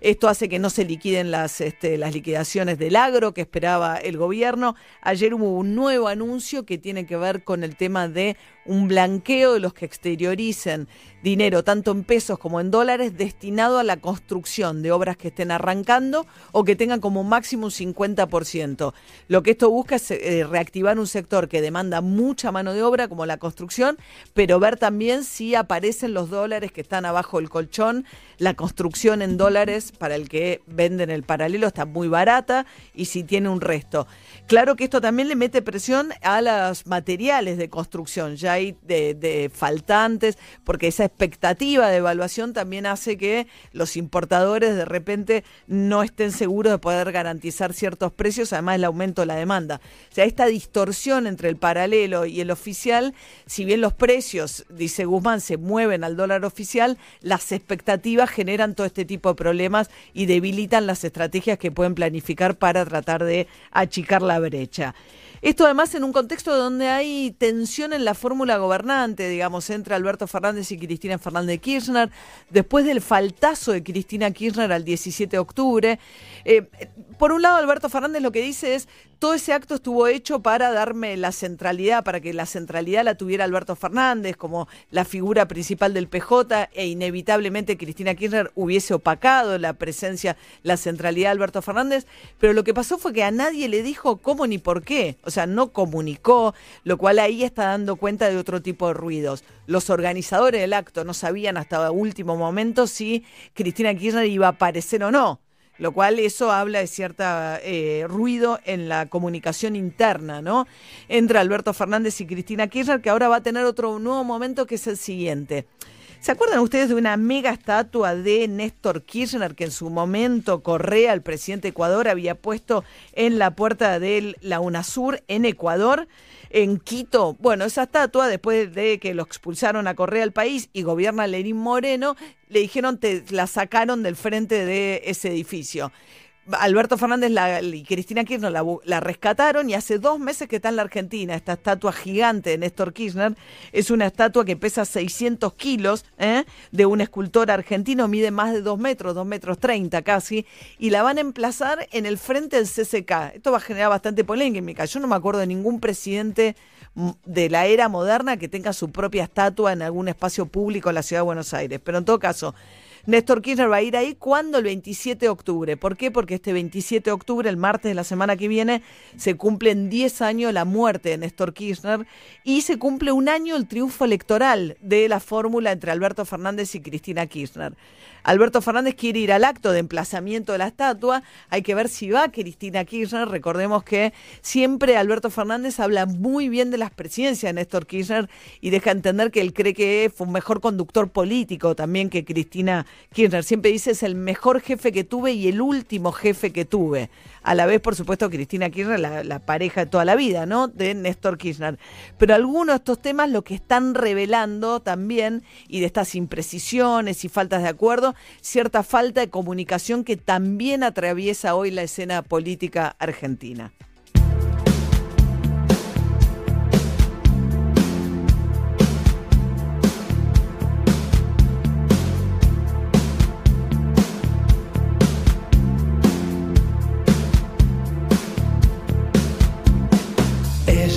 Esto hace que no se liquiden las, este, las liquidaciones del agro que esperaba el gobierno. Ayer hubo un nuevo anuncio que tiene que ver con el tema de un blanqueo de los que exterioricen dinero, tanto en pesos como en dólares, destinado a la construcción de obras que estén arrancando o que tengan como máximo un 50%. Lo que esto busca es eh, reactivar un sector que demanda mucha mano de obra, como la construcción, pero ver también si aparecen los dólares que están abajo del colchón. La construcción en dólares para el que venden el paralelo está muy barata y si tiene un resto. Claro que esto también le mete presión a los materiales de construcción. Ya hay de, de faltantes, porque esa expectativa de evaluación también hace que los importadores de repente no estén seguros de poder garantizar ciertos precios, además el aumento de la demanda. O sea, esta distorsión entre el paralelo y el oficial, si bien los precios, dice Guzmán, se mueven al dólar oficial, las expectativas generan todo este tipo de problemas y debilitan las estrategias que pueden planificar para tratar de achicar la brecha. Esto además en un contexto donde hay tensión en la fórmula gobernante, digamos, entre Alberto Fernández y Cristina Fernández de Kirchner, después del faltazo de Cristina Kirchner al 17 de octubre. Eh, por un lado, Alberto Fernández lo que dice es, todo ese acto estuvo hecho para darme la centralidad, para que la centralidad la tuviera Alberto Fernández como la figura principal del PJ e inevitablemente Cristina Kirchner hubiese opacado la presencia, la centralidad de Alberto Fernández, pero lo que pasó fue que a nadie le dijo cómo ni por qué, sea, no comunicó, lo cual ahí está dando cuenta de otro tipo de ruidos. Los organizadores del acto no sabían hasta último momento si Cristina Kirchner iba a aparecer o no lo cual eso habla de cierto ruido en la comunicación interna, ¿no? Entre Alberto Fernández y Cristina Kirchner, que ahora va a tener otro nuevo momento que es el siguiente. ¿Se acuerdan ustedes de una mega estatua de Néstor Kirchner que en su momento Correa, el presidente de Ecuador, había puesto en la puerta de la UNASUR en Ecuador? En Quito, bueno, esa estatua, después de que lo expulsaron a Correa al país y gobierna Lenín Moreno, le dijeron, te la sacaron del frente de ese edificio. Alberto Fernández y Cristina Kirchner la rescataron y hace dos meses que está en la Argentina. Esta estatua gigante de Néstor Kirchner es una estatua que pesa 600 kilos ¿eh? de un escultor argentino, mide más de 2 metros, 2 metros 30 casi, y la van a emplazar en el frente del CCK. Esto va a generar bastante polémica. Yo no me acuerdo de ningún presidente mm, de la era moderna que tenga su propia estatua en algún espacio público en la ciudad de Buenos Aires. Pero en todo caso, Néstor Kirchner va a ir ahí cuando el 27 de octubre. ¿Por qué? Porque este 27 de octubre, el martes de la semana que viene, se cumplen 10 años la muerte de Néstor Kirchner y se cumple un año el triunfo electoral de la fórmula entre Alberto Fernández y Cristina Kirchner. Alberto Fernández quiere ir al acto de emplazamiento de la estatua. Hay que ver si va Cristina Kirchner. Recordemos que siempre Alberto Fernández habla muy bien de las presidencias de Néstor Kirchner y deja entender que él cree que fue un mejor conductor político también que Cristina Kirchner. Siempre dice es el mejor jefe que tuve y el último jefe que tuve. A la vez, por supuesto, Cristina Kirchner, la, pareja de toda la vida, ¿no? De Néstor Kirchner. Pero algunos de estos temas lo que están revelando también, y de estas imprecisiones y faltas de acuerdo, cierta falta de comunicación que también atraviesa hoy la escena política argentina.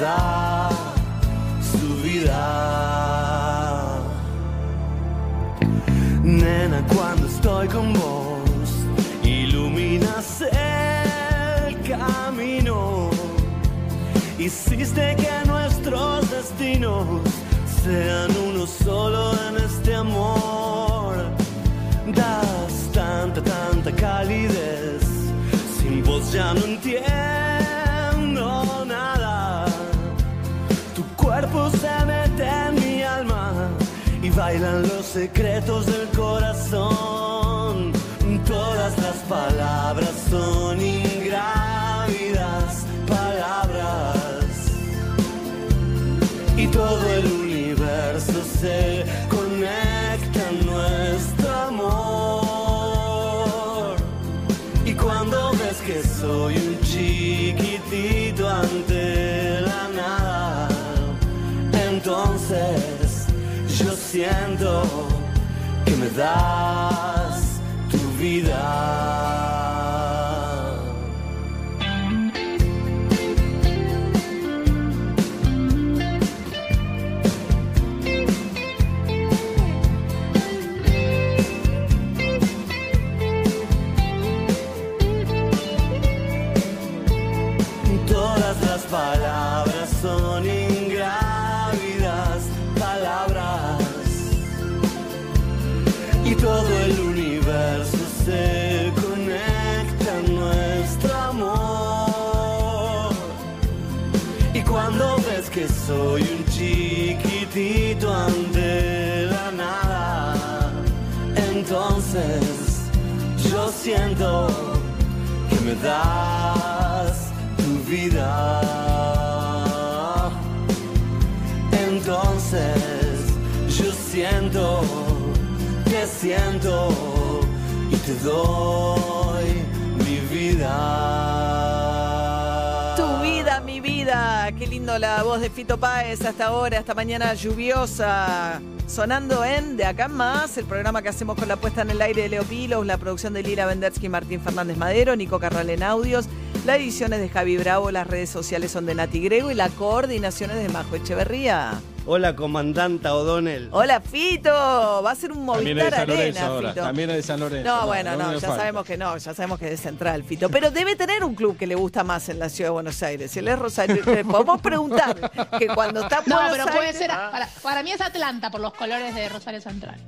que me da su vida. Nena, cuando estoy con vos, iluminas el camino. Hiciste que nuestros destinos sean uno solo en este amor. Das tanta, tanta calidez. Sin vos ya no entiendo bailan los secretos del corazón. Todas las palabras son ingrávidas palabras y todo el universo se conecta en nuestro amor. Y cuando ves que soy un yo siento que me das tu vida. Siento que me das tu vida. Entonces yo siento siento y te doy mi vida. Lindo la voz de Fito Páez hasta ahora, esta mañana lluviosa. Sonando en De Acá en Más, el programa que hacemos con la puesta en el aire de Leo Pilos, la producción de Lila Vendersky y Martín Fernández Madero, Nico Carral en audios, la edición es de Javi Bravo, las redes sociales son de Nati Grego y la coordinación es de Majo Echeverría. Hola, comandanta O'Donnell. Hola Fito, va a ser un Movistar Arena, ahora. Fito. También es de San Lorenzo. No, bueno, no, ya falta. sabemos que no, ya sabemos que es de central, Fito. Pero debe tener un club que le gusta más en la ciudad de Buenos Aires. Si él es Rosario, le podemos preguntar que cuando está en No, Buenos pero puede Aires- ser. Para, para mí es Atlanta por los colores de Rosario Central.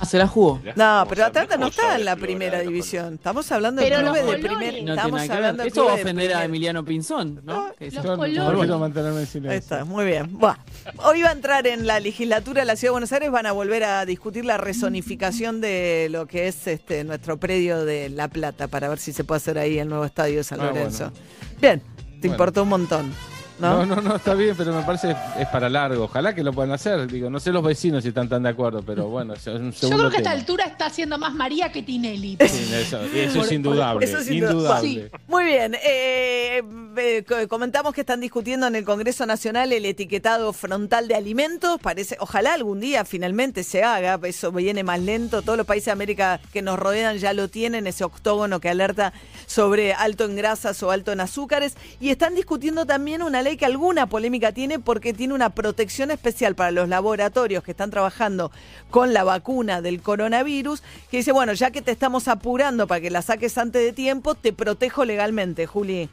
Ah, se la jugó. No, pero Atlanta no está en la primera división. Estamos hablando de Pero clubes los de colores. primer. No estamos tiene nada que hablando ver. de Esto va a clubes de ofender a primer- Emiliano Pinzón, ¿no? Es- Los Yo no- colores. no quiero mantenerme en silencio. Ahí está, muy bien. Buah. Hoy va a entrar en la legislatura de la Ciudad de Buenos Aires, van a volver a discutir la resonificación de lo que es este nuestro predio de La Plata, para ver si se puede hacer ahí el nuevo estadio de San Ah, Lorenzo. bueno. Bien, te Bueno. importó un montón. ¿No? No, no, no, está bien, pero me parece que es para largo. Ojalá que lo puedan hacer. Digo, no sé los vecinos si están tan de acuerdo, pero bueno, es un Yo creo que a esta tema. altura está haciendo más María que Tinelli. Sí, eso, es indudable. Eso es indudable. indudable. Muy bien, eh, eh, co- comentamos que están discutiendo en el Congreso Nacional el etiquetado frontal de alimentos. Parece, ojalá algún día finalmente se haga. Eso viene más lento. Todos los países de América que nos rodean ya lo tienen, ese octógono que alerta sobre alto en grasas o alto en azúcares. Y están discutiendo también una ley que alguna polémica tiene porque tiene una protección especial para los laboratorios que están trabajando con la vacuna del coronavirus, que dice, bueno, ya que te estamos apurando para que la saques antes de tiempo, te protejo legalmente, Juli.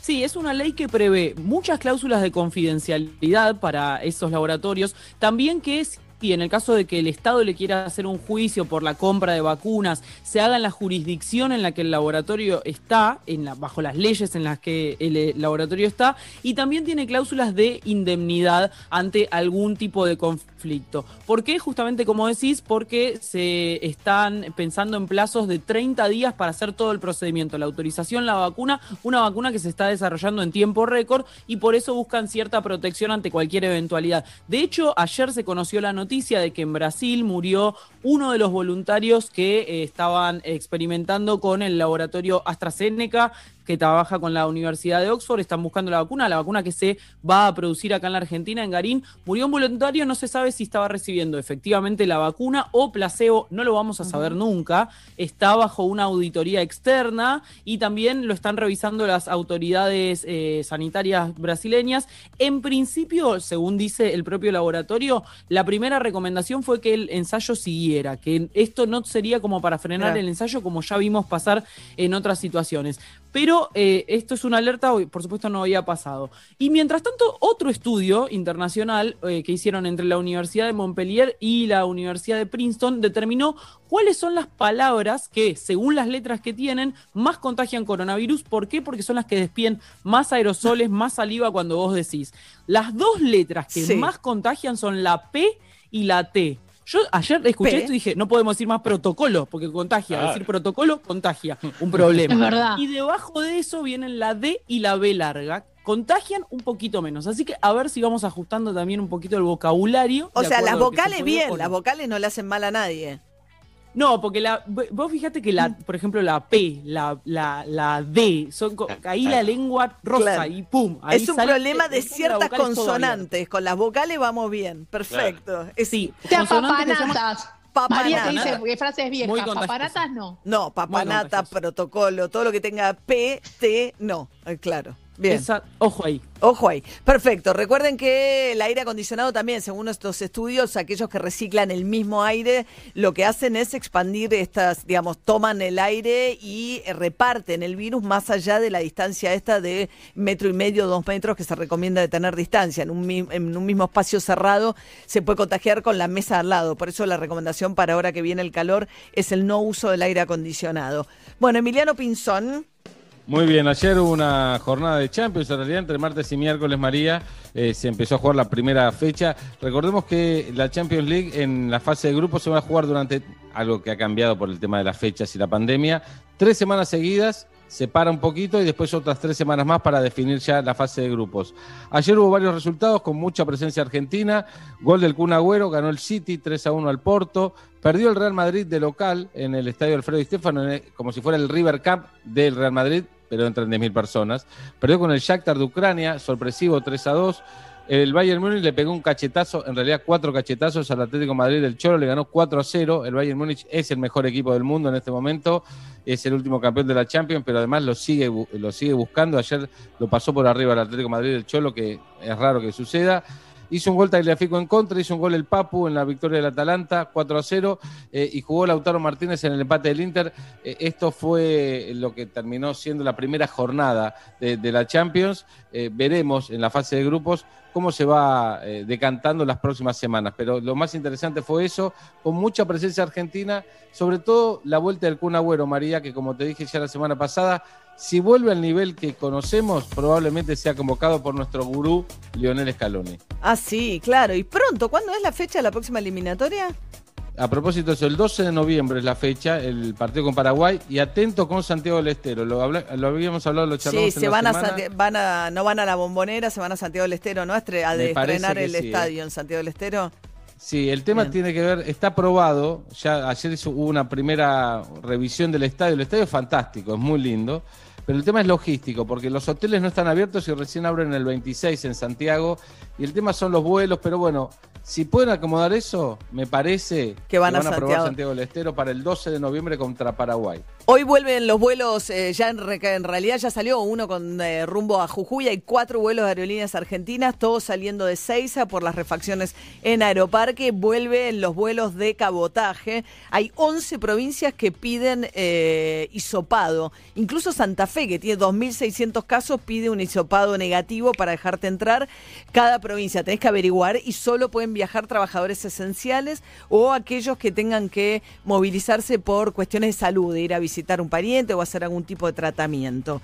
Sí, es una ley que prevé muchas cláusulas de confidencialidad para esos laboratorios. También que es y en el caso de que el Estado le quiera hacer un juicio por la compra de vacunas, se haga en la jurisdicción en la que el laboratorio está, en bajo las leyes en las que el eh, laboratorio está, y también tiene cláusulas de indemnidad ante algún tipo de conflicto. ¿Por qué? Justamente como decís, porque se están pensando en plazos de 30 días para hacer todo el procedimiento, la autorización, la vacuna, una vacuna que se está desarrollando en tiempo récord y por eso buscan cierta protección ante cualquier eventualidad. De hecho, ayer se conoció la noticia de que en Brasil murió uno de los voluntarios que eh, estaban experimentando con el laboratorio AstraZeneca que trabaja con la Universidad de Oxford, están buscando la vacuna, la vacuna que se va a producir acá en la Argentina, en Garín. Murió un voluntario, no se sabe si estaba recibiendo efectivamente la vacuna o placebo, no lo vamos a saber nunca. Está bajo una auditoría externa y también lo están revisando las autoridades eh, sanitarias brasileñas. En principio, según dice el propio laboratorio, la primera recomendación fue que el ensayo siguiera, que esto no sería como para frenar Claro. el ensayo como ya vimos pasar en otras situaciones. Pero eh, esto es una alerta, hoy, por supuesto no había pasado. Y mientras tanto, otro estudio internacional eh, que hicieron entre la Universidad de Montpellier y la Universidad de Princeton determinó cuáles son las palabras que, según las letras que tienen, más contagian coronavirus. ¿Por qué? Porque son las que despiden más aerosoles, más saliva cuando vos decís. Las dos letras que Sí. más contagian son la P y la T. Yo ayer escuché P. esto y dije, no podemos decir más protocolo, porque contagia. Decir protocolo contagia. Un problema. Es verdad. Y debajo de eso vienen la D y la B larga. Contagian un poquito menos. Así que a ver si vamos ajustando también un poquito el vocabulario. O sea, las vocales bien, las vocales no le hacen mal a nadie. No, porque la, vos fíjate que Mm. la, por ejemplo, la P, la, la, la D, son ahí la lengua rosa Claro. y pum. ahí es un sale- problema de ciertas consonantes. Con las vocales vamos bien. Perfecto. Es- Sí, Te papanatas. Papanatas. María te dice que frases viejas. Papanatas no. No, papanata, protocolo, todo lo que tenga P, T, no. Claro. Bien. Esa- ojo ahí. Ojo ahí. Perfecto. Recuerden que el aire acondicionado también, según estos estudios, aquellos que reciclan el mismo aire, lo que hacen es expandir estas, digamos, toman el aire y eh, reparten el virus más allá de la distancia esta de metro y medio, dos metros que se recomienda de tener distancia. En un, en un mismo espacio cerrado se puede contagiar con la mesa al lado. Por eso la recomendación para ahora que viene el calor es el no uso del aire acondicionado. Bueno, Emiliano Pinzón. Muy bien, ayer hubo una jornada de Champions, en realidad entre martes y miércoles, María, eh, se empezó a jugar la primera fecha. Recordemos que la Champions League en la fase de grupos se va a jugar durante algo que ha cambiado por el tema de las fechas y la pandemia, tres semanas seguidas se para un poquito y después otras tres semanas más para definir ya la fase de grupos. Ayer hubo varios resultados con mucha presencia argentina. Gol del Kun Agüero, ganó el City 3 a 1 al Porto. Perdió el Real Madrid de local en el estadio Alfredo Di el- como si fuera el River Cup del Real Madrid, pero entran 10.000 personas. Perdió con el Shakhtar de Ucrania, sorpresivo 3 a 2. El Bayern Múnich le pegó un cachetazo, en realidad cuatro cachetazos al Atlético Madrid del Cholo, le ganó 4 a 0. El Bayern Múnich es el mejor equipo del mundo en este momento, es el último campeón de la Champions, pero además lo sigue, lo sigue buscando. Ayer lo pasó por arriba el Atlético Madrid del Cholo, que es raro que suceda. Hizo un gol Tagliafico en contra, hizo un gol el Papu en la victoria del Atalanta, 4 a 0, eh, y jugó Lautaro Martínez en el empate del Inter. Eh, esto fue lo que terminó siendo la primera jornada de, la Champions. Eh, veremos en la fase de grupos cómo se va decantando las próximas semanas. Pero lo más interesante fue eso, con mucha presencia argentina, sobre todo la vuelta del Kun María, que como te dije ya la semana pasada, si vuelve al nivel que conocemos, probablemente sea convocado por nuestro gurú Lionel Scaloni. Ah, sí, claro. Y pronto, ¿cuándo es la fecha de la próxima eliminatoria? A propósito eso, el 12 de noviembre es la fecha, el partido con Paraguay, y atento con Santiago del Estero. Lo, habíamos hablado, lo charlamos Sí, en se la van a, semana. Santi- van a, no van a la bombonera, se van a Santiago del Estero, ¿no? A, a de estrenar el sí, ¿eh? estadio en Santiago del Estero. Sí, el tema Bien. tiene que ver, está aprobado, ya ayer hizo, hubo una primera revisión del estadio, el estadio es fantástico, es muy lindo, pero el tema es logístico, porque los hoteles no están abiertos y recién abren el 26 en Santiago, y el tema son los vuelos, pero bueno, si pueden acomodar eso, me parece Que van a aprobar Santiago. Santiago del Estero para el 12 de noviembre contra Paraguay. Hoy vuelven los vuelos, eh, ya en realidad ya salió uno con eh, rumbo a Jujuy, hay cuatro vuelos de aerolíneas argentinas, todos saliendo de Seiza por las refacciones en Aeroparque, vuelven los vuelos de cabotaje, hay 11 provincias que piden eh, hisopado, incluso Santa Fe, que tiene 2.600 casos, pide un hisopado negativo para dejarte entrar, cada provincia. Tenés que averiguar y solo pueden viajar trabajadores esenciales o aquellos que tengan que movilizarse por cuestiones de salud, de ir a visitar un pariente o hacer algún tipo de tratamiento.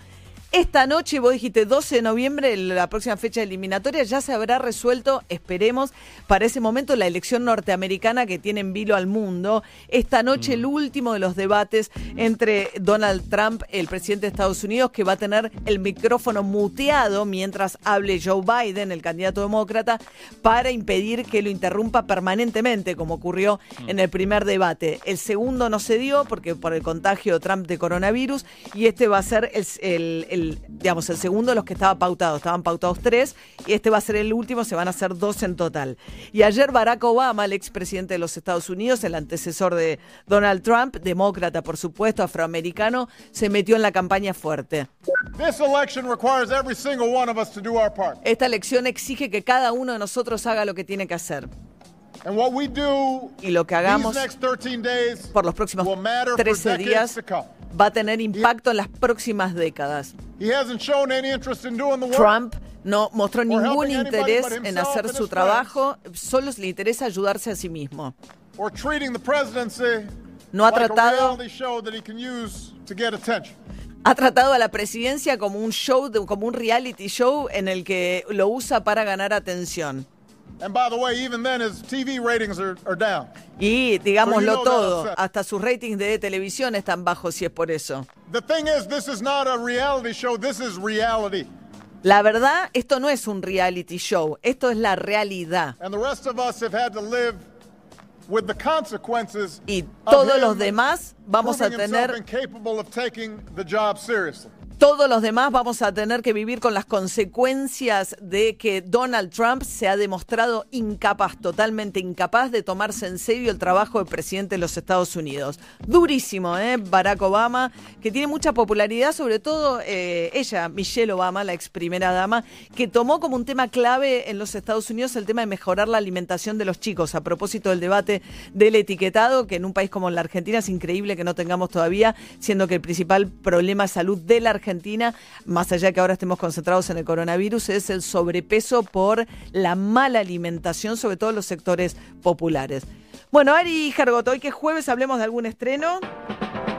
Esta noche, vos dijiste 12 de noviembre, la próxima fecha eliminatoria, ya se habrá resuelto, esperemos, para ese momento la elección norteamericana que tiene en vilo al mundo. Esta noche el último de los debates entre Donald Trump, el presidente de Estados Unidos, que va a tener el micrófono muteado mientras hable Joe Biden, el candidato demócrata, para impedir que lo interrumpa permanentemente, como ocurrió en el primer debate. El segundo no se dio porque por el contagio Trump de coronavirus y este va a ser el, el- el, digamos, el segundo de los que estaba pautado. Estaban pautados tres y este va a ser el último, se van a hacer dos en total. Y ayer Barack Obama, el expresidente de los Estados Unidos, el antecesor de Donald Trump, demócrata por supuesto, afroamericano, se metió en la campaña fuerte. Esta elección exige que cada uno de nosotros haga lo que tiene que hacer. And what we do Y lo que hagamos these next 13 days por los próximos will matter for 13 decades días to come. Va a tener impacto en las próximas décadas. Trump no mostró ningún interés en hacer su trabajo, solo le interesa ayudarse a sí mismo. No ha tratado-. Ha tratado a la presidencia como un show, como un reality show en el que lo usa para ganar atención. And by the way, even then his TV ratings are, are down. Y digámoslo todo, hasta sus ratings de televisión están bajos si es por eso. The thing is, this is not a reality show. This is reality. La verdad, esto no es un reality show, esto es la realidad. And the rest of us have had to live with the consequences Y todos los demás vamos a tener Todos los demás vamos a tener que vivir con las consecuencias de que Donald Trump se ha demostrado incapaz, totalmente incapaz de tomarse en serio el trabajo de presidente de los Estados Unidos. Durísimo, ¿eh? Barack Obama, que tiene mucha popularidad, sobre todo eh, ella, Michelle Obama, la ex primera dama, que tomó como un tema clave en los Estados Unidos el tema de mejorar la alimentación de los chicos. A propósito del debate del etiquetado, que en un país como la Argentina es increíble que no tengamos todavía, siendo que el principal problema de salud de la Argentina, más allá de que ahora estemos concentrados en el coronavirus, es el sobrepeso por la mala alimentación, sobre todo en los sectores populares. Bueno, Ari Jargot, hoy que es jueves hablemos de algún estreno.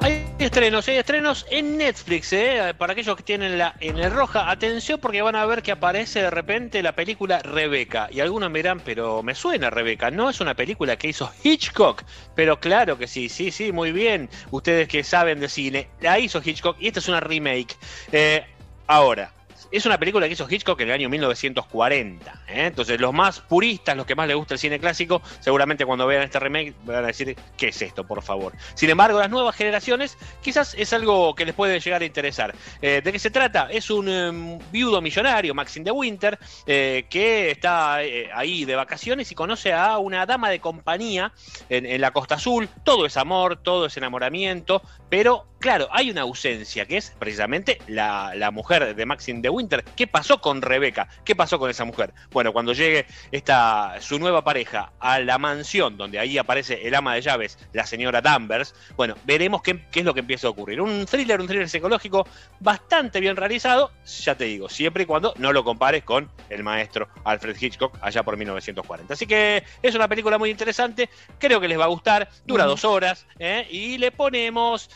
Hay estrenos, hay estrenos en Netflix, ¿eh? para aquellos que tienen la en el roja. Atención porque van a ver que aparece de repente la película Rebeca. Y algunos me dirán, pero me suena Rebeca. No es una película que hizo Hitchcock, pero claro que sí, sí, sí, muy bien. Ustedes que saben de cine, la hizo Hitchcock y esta es una remake. Eh, ahora, es una película que hizo Hitchcock en el año 1940. ¿eh? Entonces, los más puristas, los que más les gusta el cine clásico, seguramente cuando vean este remake van a decir, ¿qué es esto, por favor? Sin embargo, las nuevas generaciones quizás es algo que les puede llegar a interesar. Eh, ¿De qué se trata? Es un em, viudo millonario, Maxine de Winter, eh, que está ahí de vacaciones y conoce a una dama de compañía en la Costa Azul. Todo es amor, todo es enamoramiento, pero claro, hay una ausencia, que es precisamente la, la mujer de Maxine de Winter. ¿Qué pasó con Rebeca? ¿Qué pasó con esa mujer? Bueno, cuando llegue esta, su nueva pareja a la mansión, donde ahí aparece el ama de llaves, la señora Danvers, bueno, veremos qué, qué es lo que empieza a ocurrir. Un thriller, un thriller psicológico bastante bien realizado, ya te digo, siempre y cuando no lo compares con el maestro Alfred Hitchcock allá por 1940. Así que es una película muy interesante, creo que les va a gustar, dura dos horas, ¿eh? y le ponemos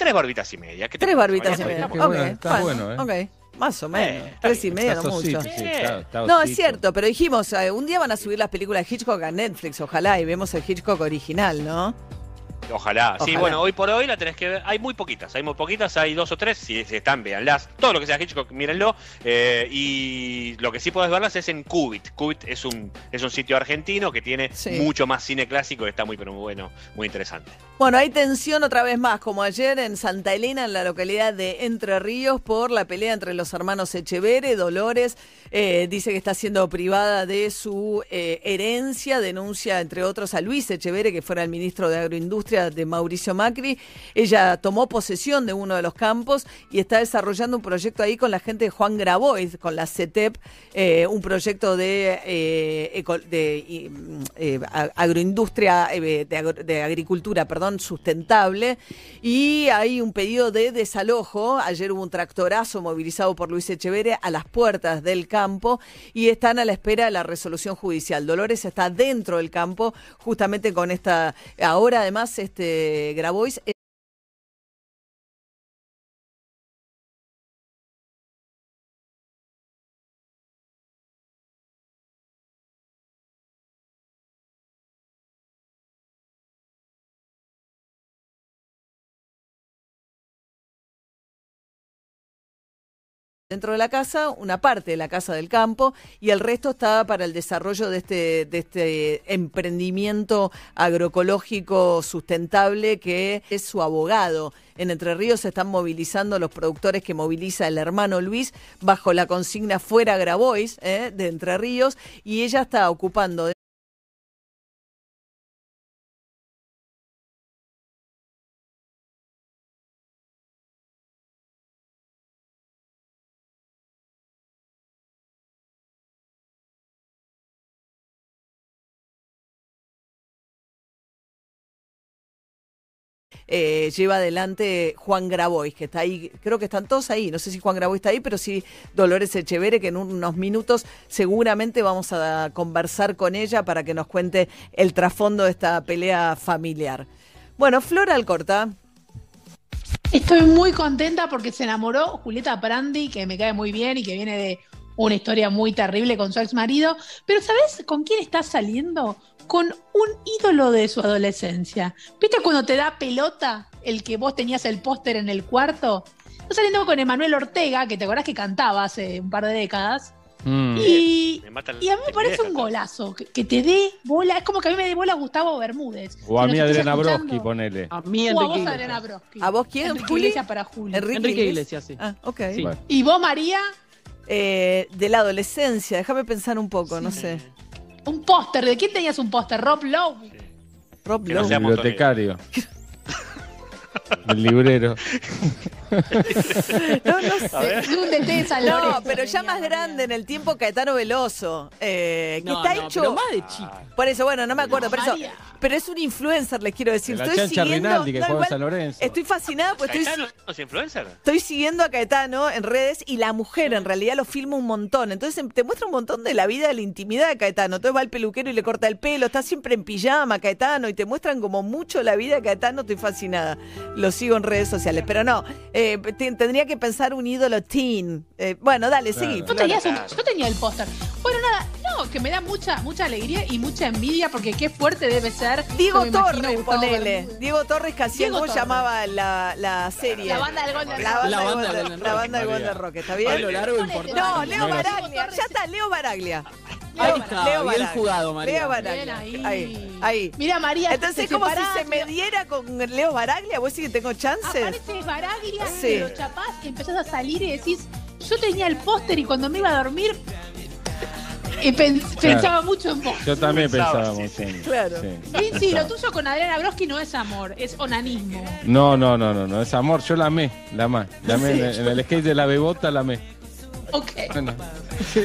tres barbitas y media. ¿Qué te Tres barbitas y media. Está Ok, bueno, está bueno, ¿eh? ok. Más o menos. está Tres y media, Está no mucho. sosito, sí, está- está No, es cierto, pero dijimos, eh, un día van a subir las películas de Hitchcock a Netflix, ojalá, y vemos el Hitchcock original, ¿no? Ojalá. Sí, bueno, hoy por hoy la tenés que ver. Hay muy poquitas, hay muy poquitas, hay dos o tres. Si, si están, véanlas. Todo lo que sea Hitchcock, mírenlo. Eh, y lo que sí podés verlas es en Qubit. Qubit es un, es un sitio argentino que tiene Sí. mucho más cine clásico y está muy, pero muy bueno, muy interesante. Bueno, hay tensión otra vez más, como ayer en Santa Elena, en la localidad de Entre Ríos, por la pelea entre los hermanos Echevere. Dolores eh, dice que está siendo privada de su eh, herencia, denuncia entre otros a Luis Echevere, que fuera el ministro de Agroindustria de Mauricio Macri. Ella tomó posesión de uno de los campos y está desarrollando un proyecto ahí con la gente de Juan Grabois, con la CETEP, eh, un proyecto de, agroindustria, de, agro- de agricultura, perdón, sustentable. Y hay un pedido de desalojo. Ayer hubo un tractorazo movilizado por Luis Echeverre a las puertas del campo y están a la espera de la resolución judicial. Dolores está dentro del campo justamente con esta... Ahora además este Grabois... dentro de la casa, una parte de la casa del campo y el resto está para el desarrollo de este, de este emprendimiento agroecológico sustentable que es su abogado. En Entre Ríos se están movilizando los productores que moviliza el hermano Luis bajo la consigna Fuera Grabois eh, de Entre Ríos y ella está ocupando eh, lleva adelante Juan Grabois, que está ahí, creo que están todos ahí, no sé si Juan Grabois está ahí, pero sí Dolores Echevere, que en unos minutos seguramente vamos a conversar con ella para que nos cuente el trasfondo de esta pelea familiar. Bueno, Flora Alcorta. Estoy muy contenta porque se enamoró Julieta Prandi, que me cae muy bien y que viene de una historia muy terrible con su ex marido. Pero ¿sabes con quién está saliendo? Con un ídolo de su adolescencia. ¿Viste cuando te da pelota el que vos tenías el póster en el cuarto? Está saliendo con Emanuel Ortega, que te acordás que cantaba hace un par de décadas. Mm. Y, Me a mí me parece un golazo, que, que te dé bola. Es como que a mí me dé bola Gustavo Bermúdez. O a mí Adriana Broski, ponele. A mí o a Enrique vos. Adriana Broski. ¿A vos quién, Enrique Juli? Iglesias para Juli. Enrique, Enrique Iglesias. Sí. Ah, ok. Bueno. ¿Y vos, María? Eh, de la adolescencia, déjame pensar un poco, no sé. Un póster. ¿De quién tenías un póster? Rob Lowe. Rob no Lowe. Montonero. Bibliotecario. El librero. No, no sé. Húndete de San No, pero ya más grande en el tiempo Caetano Veloso, eh, que No, está no, hecho... pero más de chico. Por eso, bueno, no me acuerdo, pero, eso, María. pero es un influencer, les quiero decir. La Estoy chancha siguiendo, Rinaldi, que no, juega en igual, San Lorenzo. Estoy fascinada porque estoy, ¿Caetano es influencer? estoy siguiendo a Caetano en redes y la mujer en realidad lo filma un montón. Entonces em, te muestra un montón de la vida, de la intimidad de Caetano. Entonces va al peluquero y le corta el pelo, está siempre en pijama Caetano y te muestran como mucho la vida de Caetano. Estoy fascinada. Lo lo sigo en redes sociales. Pero no, eh, te- tendría que pensar un ídolo teen. Eh, bueno, dale, seguí. Yo tenía, yo tenía el póster. Bueno, nada, no, que me da mucha, mucha alegría y mucha envidia porque qué fuerte debe ser. Diego imagino Torres, Gustavo ponele. Diego Torres, Torres. llamaba la, la serie. La banda del Golden La Rock. banda, La del banda del Golden Rock. Golden ¿está bien? Palo largo, importante. No, Leo Baraglia. Ya está, Leo Baraglia. Ahí está, bien Baraglia. jugado, María. Leo Baraglia. Bien ahí. Ahí, ahí. Mira, María, Entonces, te como si se me diera con Leo Baraglia, ¿vos sí que tengo chances? Aparece Baraglia, Sí. te lo chapás y empezás a salir y decís, yo tenía el póster y cuando me iba a dormir y pen- pensaba mucho en vos. Yo también Pensaba, pensaba sí, mucho en Claro. sí, Lindsay, lo tuyo con Adriana Broski no es amor, es onanismo. No, no, no, no, no, es amor, yo la amé, la amé. La amé en, el, en el skate de la bebota, la amé. Ok. Bueno,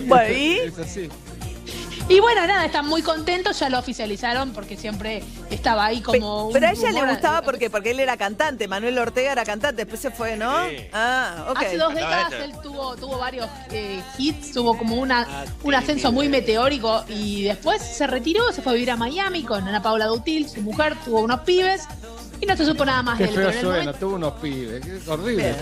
Bueno, ¿y? es así. Y bueno, nada, están muy contentos, ya lo oficializaron porque siempre estaba ahí como. un Pero a ella le gustaba porque, porque él era cantante, Manuel Ortega era cantante, después se fue, ¿no? Sí. Ah, ok. Hace dos décadas él tuvo, tuvo varios eh, hits, tuvo como una, un ascenso muy meteórico y después se retiró, se fue a vivir a Miami con Ana Paula Dutil, su mujer, tuvo unos pibes y no se supo nada más Qué de él. feo pero suena, momento- tuvo unos pibes, horrible,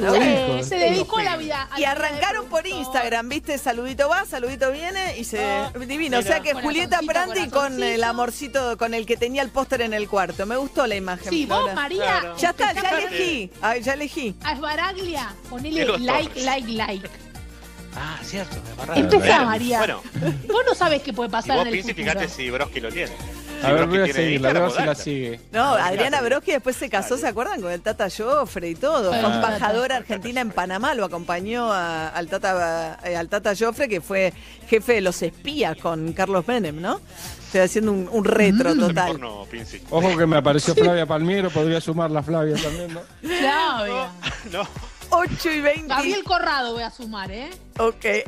Eh, se dedicó a la vida. a Y arrancaron por. Instagram, ¿viste? Saludito va, saludito viene y se. divino. O sea que Julieta Prandi con el amorcito, con el que tenía el póster en el cuarto. Me gustó la imagen. Sí, vos, Ahora. María. Claro. Ya está, ya elegí. Ay, ya elegí. A Esbaraglia, ponele like, like, like. Ah, cierto, me. Empezá, María. Bueno, Vos no sabés qué puede y pasar vos, en el fíjate si Broski lo tiene. A ver, voy a seguirla, a ver si la sigue. No, Adriana. Broski después se casó, ¿se acuerdan? Con el Tata Joffre y todo. Fue Ah. embajadora argentina en Panamá, lo acompañó a- al, Tata, eh, al Tata Joffre, que fue jefe de los espías con Carlos Menem, ¿no? Estoy haciendo un, un retro total. Porno, Pinci. Ojo que me apareció Flavia Palmiero, podría sumar la Flavia también, ¿no? Flavia. No, 8 y 20. Gabriel Corrado voy a sumar, ¿eh? Ok. eh,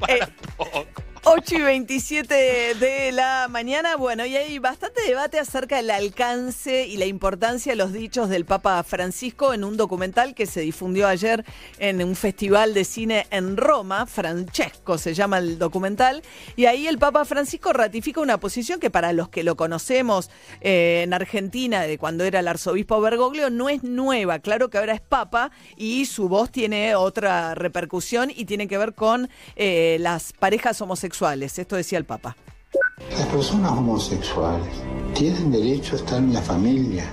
poco. 8 y 27 de la mañana. Bueno, y hay bastante debate acerca del alcance y la importancia de los dichos del Papa Francisco en un documental que se difundió ayer en un festival de cine en Roma. Francesco se llama el documental. Y ahí el Papa Francisco ratifica una posición que para los que lo conocemos eh, en Argentina, de cuando era el arzobispo Bergoglio, no es nueva. Claro que ahora es Papa y su voz tiene otra repercusión y tiene que ver con eh, las parejas homosexuales. Esto decía el Papa. Las personas homosexuales tienen derecho a estar en la familia.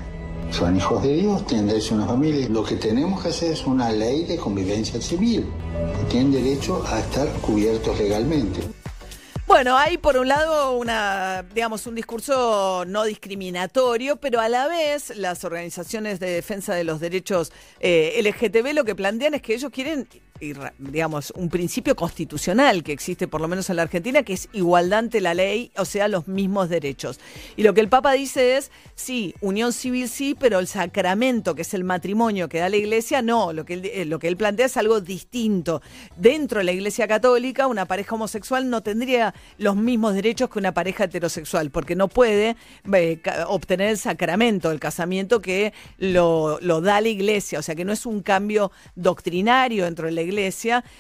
Son hijos de Dios, tienen derecho a una familia. Lo que tenemos que hacer es una ley de convivencia civil. Tienen derecho a estar cubiertos legalmente. Bueno, hay por un lado una, digamos, un discurso no discriminatorio, pero a la vez las organizaciones de defensa de los derechos eh, LGTB lo que plantean es que ellos quieren, digamos, un principio constitucional que existe por lo menos en la Argentina, que es igualdad ante la ley, o sea, los mismos derechos. Y lo que el Papa dice es, sí, unión civil sí, pero el sacramento, que es el matrimonio que da la Iglesia, no. Lo que él, eh, lo que él plantea es algo distinto. Dentro de la Iglesia Católica, una pareja homosexual no tendría los mismos derechos que una pareja heterosexual, porque no puede eh, obtener el sacramento del casamiento que lo, lo da la Iglesia. O sea, que no es un cambio doctrinario dentro de la Iglesia.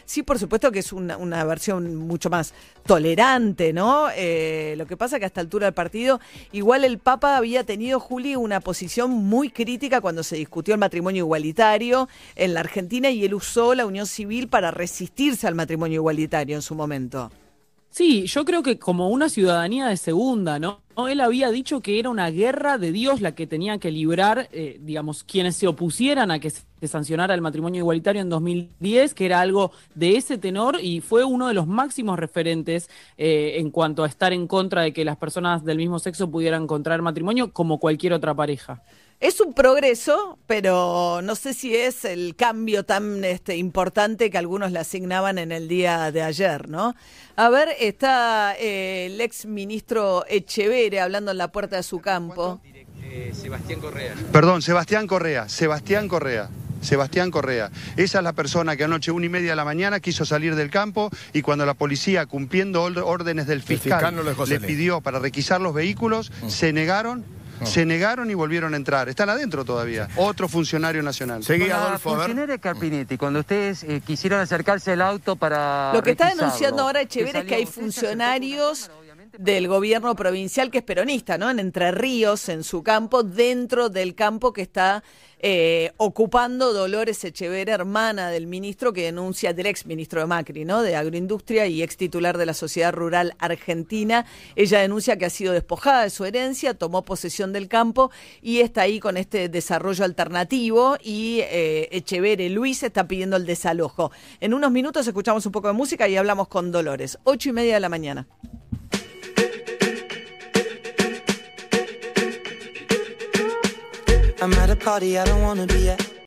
Sí, por supuesto que es una, una versión mucho más tolerante, ¿no? Eh, lo que pasa que a esta altura del partido, igual el Papa había tenido, Juli, una posición muy crítica cuando se discutió el matrimonio igualitario en la Argentina y él usó la unión civil para resistirse al matrimonio igualitario en su momento. Sí, yo creo que como una ciudadanía de segunda, ¿no? Él había dicho que era una guerra de Dios la que tenía que librar, eh, digamos, quienes se opusieran a que se sancionara el matrimonio igualitario en 2010, que era algo de ese tenor y fue uno de los máximos referentes eh, en cuanto a estar en contra de que las personas del mismo sexo pudieran contraer matrimonio como cualquier otra pareja. Es un progreso, pero no sé si es el cambio tan este, importante que algunos le asignaban en el día de ayer, ¿no? A ver, está eh, el ex ministro Echeverre hablando en la puerta de su campo. Sebastián Correa. Perdón, Sebastián Correa, Sebastián Correa. Sebastián Correa. Esa es la persona que anoche, una y media de la mañana, quiso salir del campo y cuando la policía, cumpliendo órdenes del fiscal, fiscal no le pidió para requisar los vehículos, se negaron, se negaron y volvieron a entrar. Están adentro todavía. Otro funcionario nacional. Con la funcionaria Carpinetti, cuando ustedes eh, quisieron acercarse al auto para. Lo que está denunciando ahora ¿que Echeverre es que hay funcionarios del gobierno provincial que es peronista, ¿no? En Entre Ríos, en su campo, dentro del campo que está eh, ocupando Dolores Echeverría, hermana del ministro que denuncia, del ex ministro de Macri, ¿no? De Agroindustria y ex titular de la Sociedad Rural Argentina. Ella denuncia que ha sido despojada de su herencia, tomó posesión del campo y está ahí con este desarrollo alternativo y eh, Echeverría Luis está pidiendo el desalojo. En unos minutos escuchamos un poco de música y hablamos con Dolores. Ocho y media de la mañana. I'm at a party I don't wanna be at.